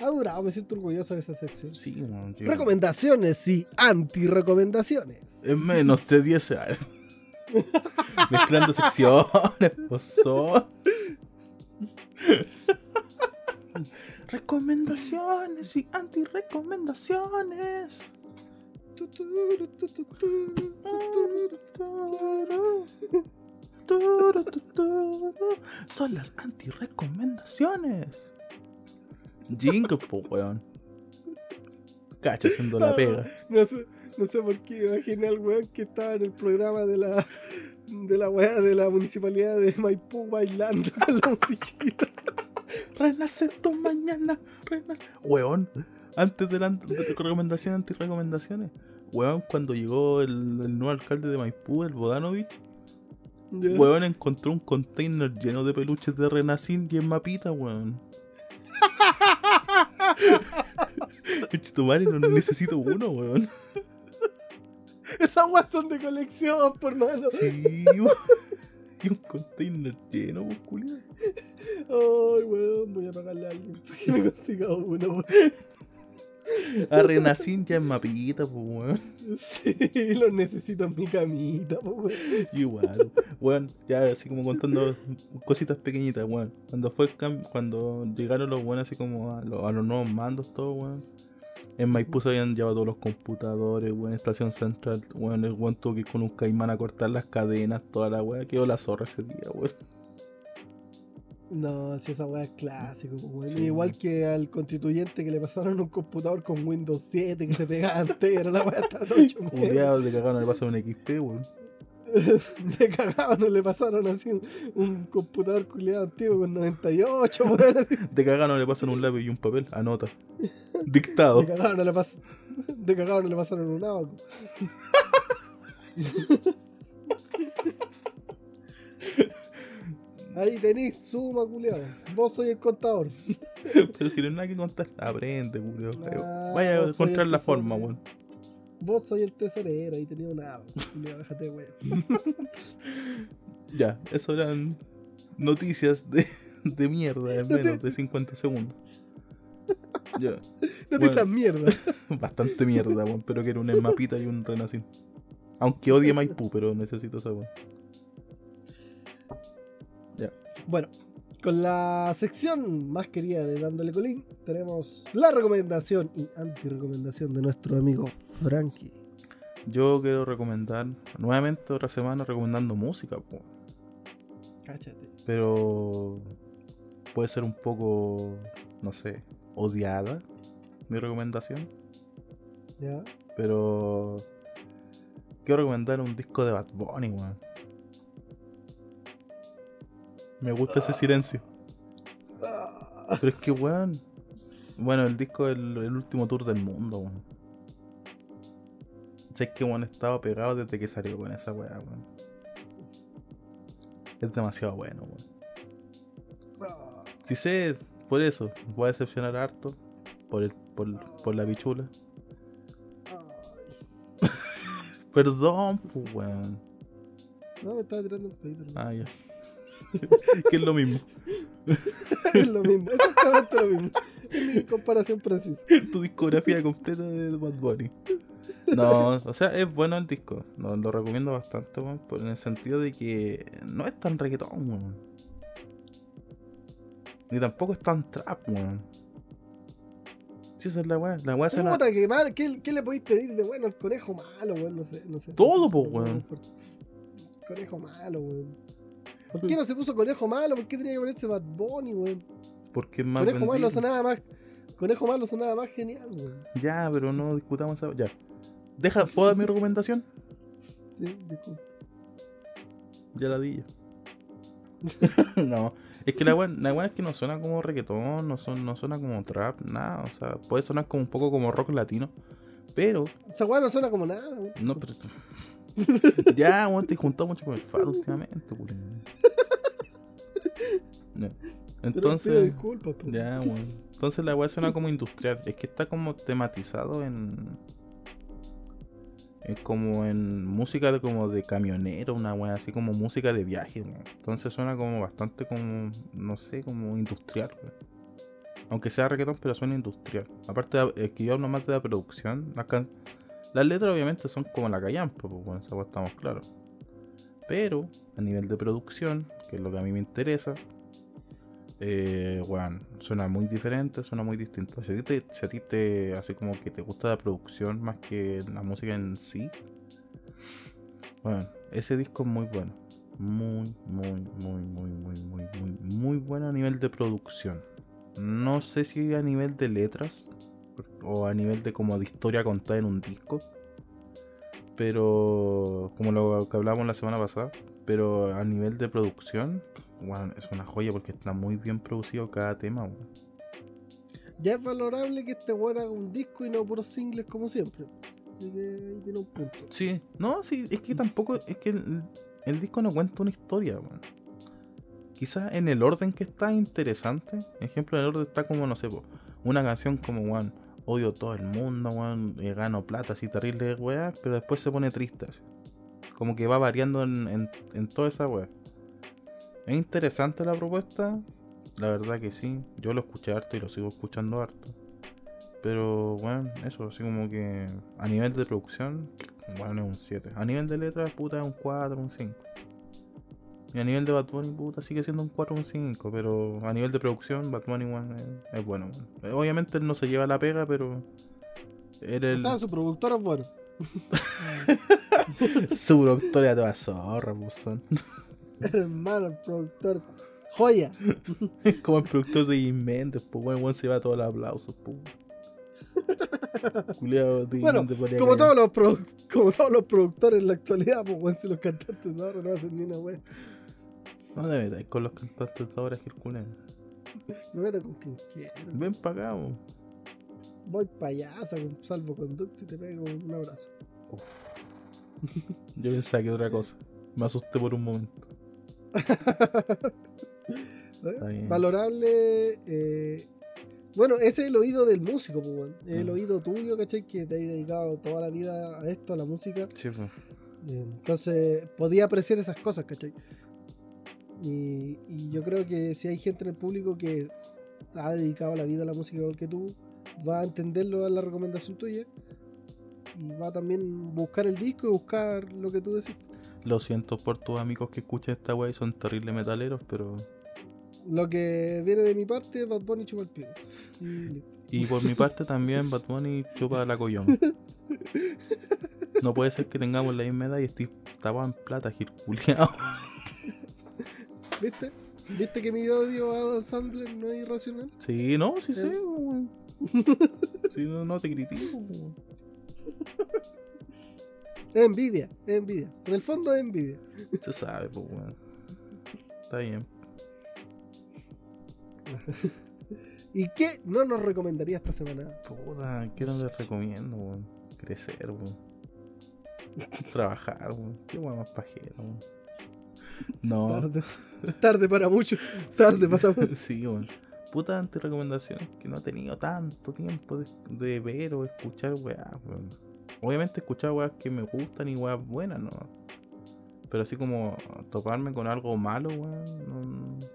ha durado, me siento orgulloso de esa sección. Sí, yo- Recomendaciones y anti-recomendaciones. En menos de 10 años. Mezclando secciones, pues son. Recomendaciones y anti-recomendaciones. Son las anti-recomendaciones. Jingle, po, weón. Cacha haciendo la pega. No sé, no sé por qué imaginé al weón que estaba en el programa de la de la weá de la municipalidad de Maipú bailando la musiquita. Renace tu mañana, renace. Weón, antes de las recomendaciones, anti-recomendaciones. Weón, cuando llegó el, el nuevo alcalde de Maipú, el Bodanovich, Ya. weón encontró un container lleno de peluches de Renacín y en mapita, weón. tu madre, no necesito uno, weón. Esas weas son de colección, por mano. Sí, weón. Y un container lleno, pues, culiao. Ay, weón, voy a pagarle a alguien para que me consiga uno, weón. A Renacín ya en mapita, pues, weón. Sí, lo necesito en mi camita, po, weón. Igual, weón, ya así como contando cositas pequeñitas, weón. Cuando fue el cuando llegaron los weones así como a, los- a los nuevos mandos, todo, weón. En Maipú se habían llevado todos los computadores, weón, estación central, weón, el weón tuvo que ir con un caimán a cortar las cadenas, toda la weá, quedó la zorra ese día, weón. No, si esa weá es clásico, weón. Sí. Igual que al constituyente que le pasaron un computador con Windows 7 que se pegaba entero, la weá está todo de cagado no le pasó un XP, weón. De cagado no le pasaron así un, un computador culiado antiguo con 98, weón. De cagado no le pasan un lápiz y un papel, anota. Dictado. De cagado no le pas- de cagado no le pasaron un abaco. Ahí tenéis, suma, culiado. Vos soy el contador. Pero si no hay nada que contar, aprende, culiao. Ah, Vaya a encontrar la forma, weón. Vos soy el tesorero. Ahí tenía un abaco. Culiao, déjate, weón. Ya, eso eran noticias de, de mierda en menos de 50 segundos. Ya. No te Bueno. mierda. Bastante mierda, weón, pero que era un Esmapita y un Renacín. Aunque odie Maipú, pero necesito esa weón. Bueno, con la sección más querida de Dándole Colín, tenemos la recomendación y anti-recomendación de nuestro amigo Frankie. Yo quiero recomendar, nuevamente otra semana recomendando música, po. Cáchate. pero puede ser un poco, no sé, odiada mi recomendación, ¿Ya? pero quiero recomendar un disco de Bad Bunny, weón. Me gusta ese silencio. Pero es que, weón. Bueno, el disco es el, el último tour del mundo, weón. Sé que, weón, estaba pegado desde que salió con esa weá, weón. Es demasiado bueno, weón. Si sé, por eso, voy a decepcionar harto. Por, el, por, por la bichula. Perdón, pues, weón. No, me estaba tirando un pedito. Ah, ya. que es lo mismo. es lo mismo, exactamente lo mismo. Es mi comparación precisa. tu discografía completa de Bad Bunny. No, o sea, es bueno el disco. No, lo recomiendo bastante, weón, por- en el sentido de que no es tan reggaetón, weón. Ni tampoco es tan trap, weón. Sí, esa es la weá. La weá suena. Puta, que mal, ¿qué, qué le podéis pedir de bueno al conejo malo, weón? No sé, no sé. Todo, no sé, no, weón. Conejo malo, weón. ¿Por qué no se puso conejo malo? ¿Por qué tenía que ponerse Bad Bunny, weón? Porque es más. Conejo malo sonaba más. Conejo malo sonaba más genial, weón. Ya, pero no discutamos esa. Ya. Deja, ¿puedo dar mi recomendación? Sí, disculpa. Ya la di ya. no, es que la weá la es que no suena como reggaetón, no, son, no suena como trap, nada. O sea, puede sonar como un poco como rock latino. Pero, Esa weá no suena como nada, weón. no, pero. ya, weón, te juntó mucho con el fado últimamente. Ya. Pero pido Entonces. Ya, weón. Entonces la weá suena como industrial. Es que está como tematizado en. en como en música de como de camionero, una weá así como música de viaje, weón. Entonces suena como bastante como. no sé, como industrial, weón. Aunque sea reggaetón, pero suena industrial. Aparte, es que yo hablo más de la producción. Las, can- las letras obviamente son como la callampa, pues bueno, esa estamos claros. Pero, a nivel de producción, que es lo que a mí me interesa, eh, weón, suena muy diferente, suena muy distinto. Si a ti te, si a ti te hace como que te gusta la producción más que la música en sí, bueno, ese disco es muy bueno. Muy, muy, muy, muy, muy, muy, muy, muy bueno a nivel de producción. No sé si a nivel de letras o a nivel de como de historia contada en un disco. Pero como lo que hablábamos la semana pasada, pero a nivel de producción, bueno, es una joya porque está muy bien producido cada tema. Ya es valorable que este weón haga un disco y no puros singles como siempre. Así que ahí tiene un punto. Sí, no, sí, es que tampoco, es que el, el disco no cuenta una historia, weón. Quizás en el orden que está interesante. Ejemplo, en el orden está como, no sé, po, una canción como, weón, odio todo el mundo, weón, gano plata así terrible, weá, pero después se pone triste. Como que va variando en, en, en toda esa weá. Es interesante la propuesta, la verdad que sí. Yo lo escuché harto y lo sigo escuchando harto. Pero bueno, eso, así como que a nivel de producción, bueno, es un 7. A nivel de letras, puta, es un 4, un 5. Y a nivel de Bad Bunny, puta, sigue siendo un 4, un 5. Pero a nivel de producción, Bad Bunny, weón, es, es bueno. weón. Obviamente él no se lleva la pega, pero. Él O sea, su productor es bueno. Su productor a toda zorra, pues, son. Hermano, el productor. Joya. Como el productor de Jim Mendes, pues, weón, weón, se va todos los aplausos, pues. Culeado de Jim Bueno, como todos, los como todos los productores en la actualidad, pues weón, si los cantantes ahora no hacen ni una wea. No te metas con los cantantes de ahora, Gil Culeo. Me meto con quien quiera. Ven para acá, weón. Voy payasa con salvoconducto y te pego un abrazo. Yo pensaba que otra cosa. Me asusté por un momento. ¿Eh? Valorable. eh, Bueno, ese es el oído del músico, pues. Es el Mm. oído tuyo, ¿cachai? Que te has dedicado toda la vida a esto, a la música. Sí, pues. Eh, Entonces, podía apreciar esas cosas, ¿cachai? Y, y yo creo que si hay gente en el público que ha dedicado la vida a la música igual que tú, va a entenderlo a la recomendación tuya. Y va a también buscar el disco y buscar lo que tú decís. Lo siento por tus amigos que escuchan esta wey, son terribles metaleros, pero. Lo que viene de mi parte, Bad Bunny chupa el pico. Y por mi parte también Bad Bunny chupa la coyoma. No puede ser que tengamos la misma edad y estés tapado en plata, girculeado. ¿Viste? ¿Viste que mi odio a Adam Sandler no es irracional? Sí, no, sí sé, weón. Sí, no, no te critico, weón. Es envidia, es envidia. En el fondo es envidia. Se sabe, pues, weón. Está bien. ¿Y qué no nos recomendaría esta semana? Puta, ¿qué no les recomiendo, weón? Crecer, weón. Trabajar, weón. Qué weón más pajero, weón. No. Tarde. Tarde para muchos. Tarde para muchos. sí, weón. Puta anti-recomendaciones que no he tenido tanto tiempo de, de ver o escuchar weá, weón. Obviamente he escuchado weas que me gustan y weas buenas, ¿no? Pero así como toparme con algo malo, weón. no-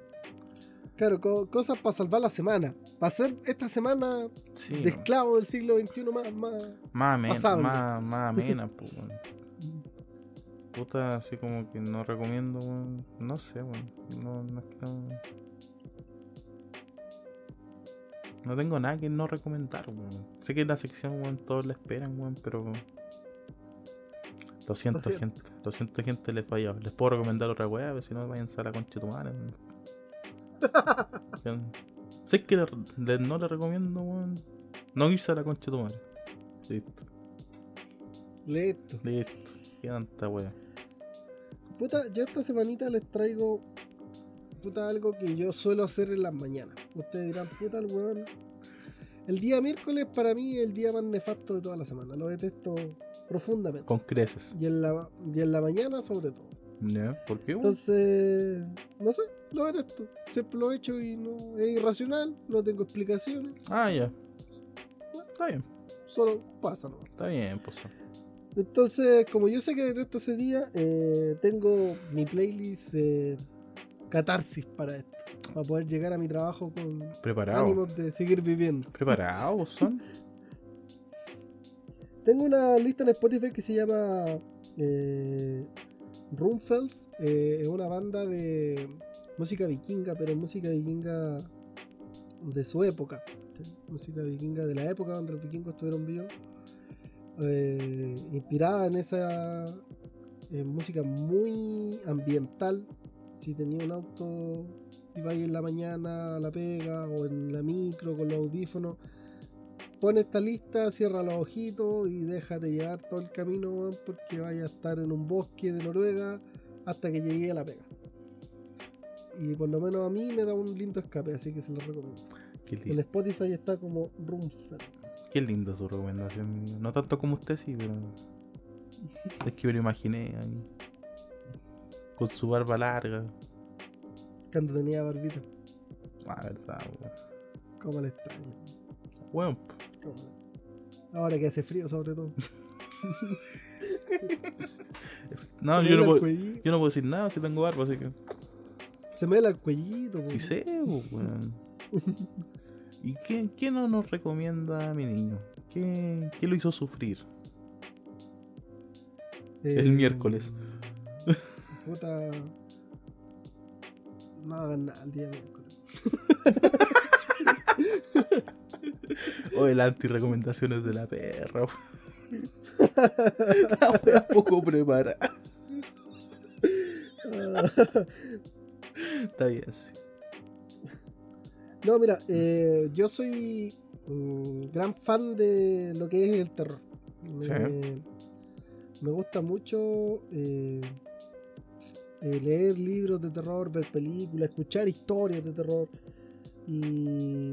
Claro, co- cosas para salvar la semana. Para ser esta semana Sí, de esclavo del siglo XXI más. más... Más amena, más, más amena, pues, weón. Puta, así como que no recomiendo, weón. No sé, weón. No, no es que no. No tengo nada que no recomendar, weón. Sé que la sección, weón, todos la esperan, weón, pero. Lo siento, Lo gente. Lo siento, gente, les puedo recomendar otra weá, pero si no, vayan a la concha de tu madre, weón. sé que le- le- no le recomiendo, weón. No irse a la concha de tu madre. Listo, Listo. listo. Qué tanta weá. Puta, yo esta semanita les traigo. Puta, algo que yo suelo hacer en las mañanas. Ustedes dirán, puta, el weón. El día miércoles para mí es el día más nefasto de toda la semana. Lo detesto profundamente. Con creces. Y en la, y en la mañana sobre todo. ¿Ya? ¿Por qué? Entonces, no sé, lo detesto. Siempre lo he hecho y no es irracional, no tengo explicaciones, Ah, ya. Está bien, solo pasa nomás. está bien, pues. Entonces, como yo sé que detesto ese día, eh, tengo mi playlist eh, catarsis para esto. Para poder llegar a mi trabajo con Preparado. ánimos de seguir viviendo. Preparados son. Tengo una lista en Spotify que se llama eh, Rumfelds. eh, es una banda de música vikinga, pero música vikinga de su época. Música vikinga de la época donde los vikingos estuvieron vivos. Eh, inspirada en esa eh, música muy ambiental. Si tenía un auto y vais en la mañana a la pega o en la micro con los audífonos, pon esta lista, cierra los ojitos y déjate llevar todo el camino porque vaya a estar en un bosque de Noruega hasta que llegue a la pega. Y por lo menos a mí me da un lindo escape, así que se lo recomiendo. En Spotify está como Roomfells. Qué linda su recomendación. No tanto como usted, sí, pero. Es que me lo imaginé ahí. Con su barba larga. Cuando tenía barbita. Ah, verdad, weón. Como le extraño. Weón, cómo le- Ahora que hace frío sobre todo. No, yo no, puedo, cuellito, yo no puedo decir nada si tengo barba, así que. Se me vela el cuellito. Sí weón. sé, pues, weón. ¿Y qué, qué no nos recomienda mi niño? ¿Qué, qué lo hizo sufrir? El Eh, miércoles. Puta. No hagan nada el día miércoles. O el anti-recomendaciones de la perra. la wea poco preparada. Está bien, sí. No, mira, eh, yo soy un gran fan de lo que es el terror. Me, Sí. me gusta mucho eh, eh, leer libros de terror, ver películas, escuchar historias de terror. Y,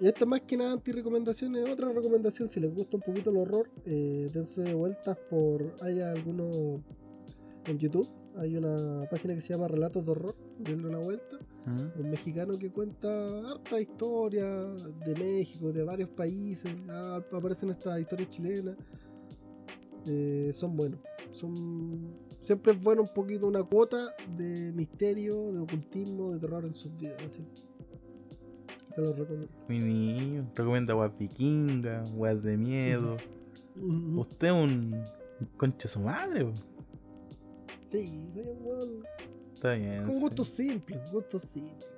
y esta más que nada anti-recomendación es otra recomendación. Si les gusta un poquito el horror, eh, dense vueltas por. Hay algunos en YouTube. Hay una página que se llama Relatos de Horror. Denle una vuelta ¿Mm? un mexicano que cuenta harta historia de México, de varios países, ah, aparecen estas historias chilenas. Eh, son buenos, son siempre es bueno un poquito una cuota de misterio, de ocultismo, de terror en sus vidas. Así. Se los recomiendo. Mi niño, recomienda weas vikingas, weas de miedo. Usted es un, un concha su madre. Sí, soy un weón Está bien. con sí. gustos simples, gustos simples.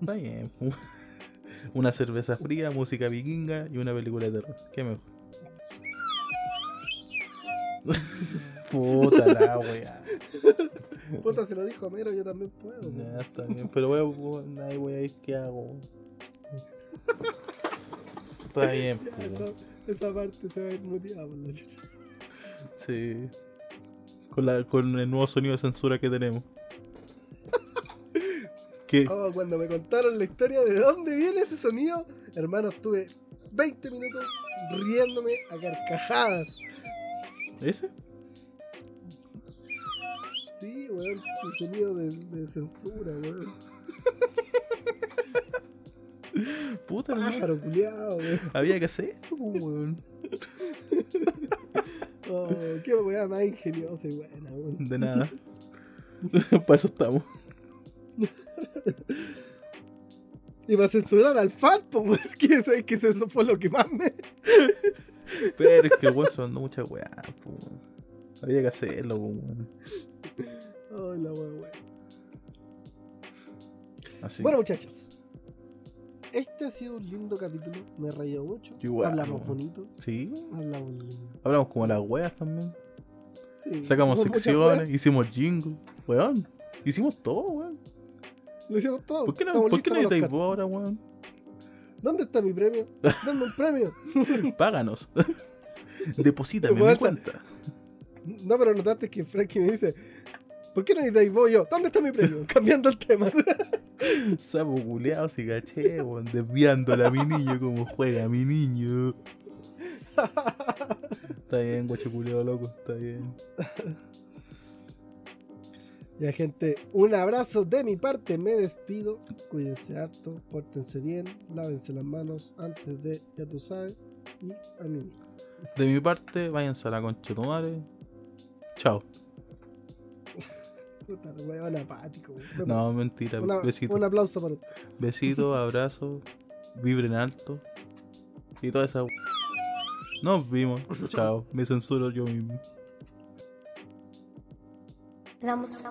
Está bien. Una cerveza fría, música vikinga y una película de terror. ¿Qué mejor? Puta la wea. Puta, se lo dijo Homero, yo también puedo. Ya está bien, pero voy a, ahí voy a ir, ¿qué hago? Está bien, Ya, esa, esa parte se va a ir muteada por la chucha. sí. Con, la, con el nuevo sonido de censura que tenemos. ¿Qué? Oh, cuando me contaron la historia de dónde viene ese sonido, hermano, estuve 20 minutos riéndome a carcajadas. ¿Ese? Sí, weón, el sonido de, de censura, weón. Puta. Pájaro culiado, weón. Había que pues, weón. Oh, qué weá más ingeniosa y buena, weón. De nada. Para eso estamos. Y para censurar al fan, pues, que sabes que eso fue lo que más me. Pero es que el weón se mandó mucha weá, pues. Había que hacerlo, weón. Oh, la weá, weón. Así. Bueno, muchachos. Este ha sido un lindo capítulo. Me he reído mucho. Igual, Hablamos bonito. Sí. Hablamos lindo. Hablamos como las weas también. Sí, Sacamos secciones, hicimos jingle. Weón. Hicimos todo, weón. Lo hicimos todo. ¿Por qué no, ¿por qué no editáis vos ahora, weón? ¿Dónde está mi premio? Dame un premio. Páganos. Deposítame en mi cuenta. No, pero notaste que Frankie me dice. ¿Por qué no editáis vos yo? ¿Dónde está mi premio? Cambiando el tema. Sapo culeado, si caché, weón. Desviándole a mi niño como juega mi niño. Está bien, guacho culeado loco, está bien. Ya, gente, un abrazo de mi parte. Me despido. Cuídense harto, pórtense bien, lávense las manos antes de, ya tú sabes, y a mí. De mi parte, váyanse a la concha de tu madre. Chao. Puta, weón apático. weón. No, mentira. Una- Besito. Un aplauso para usted. Besitos, abrazos, vibren alto. Y toda esa. Nos vimos. Chao. Me censuro yo mismo. La música.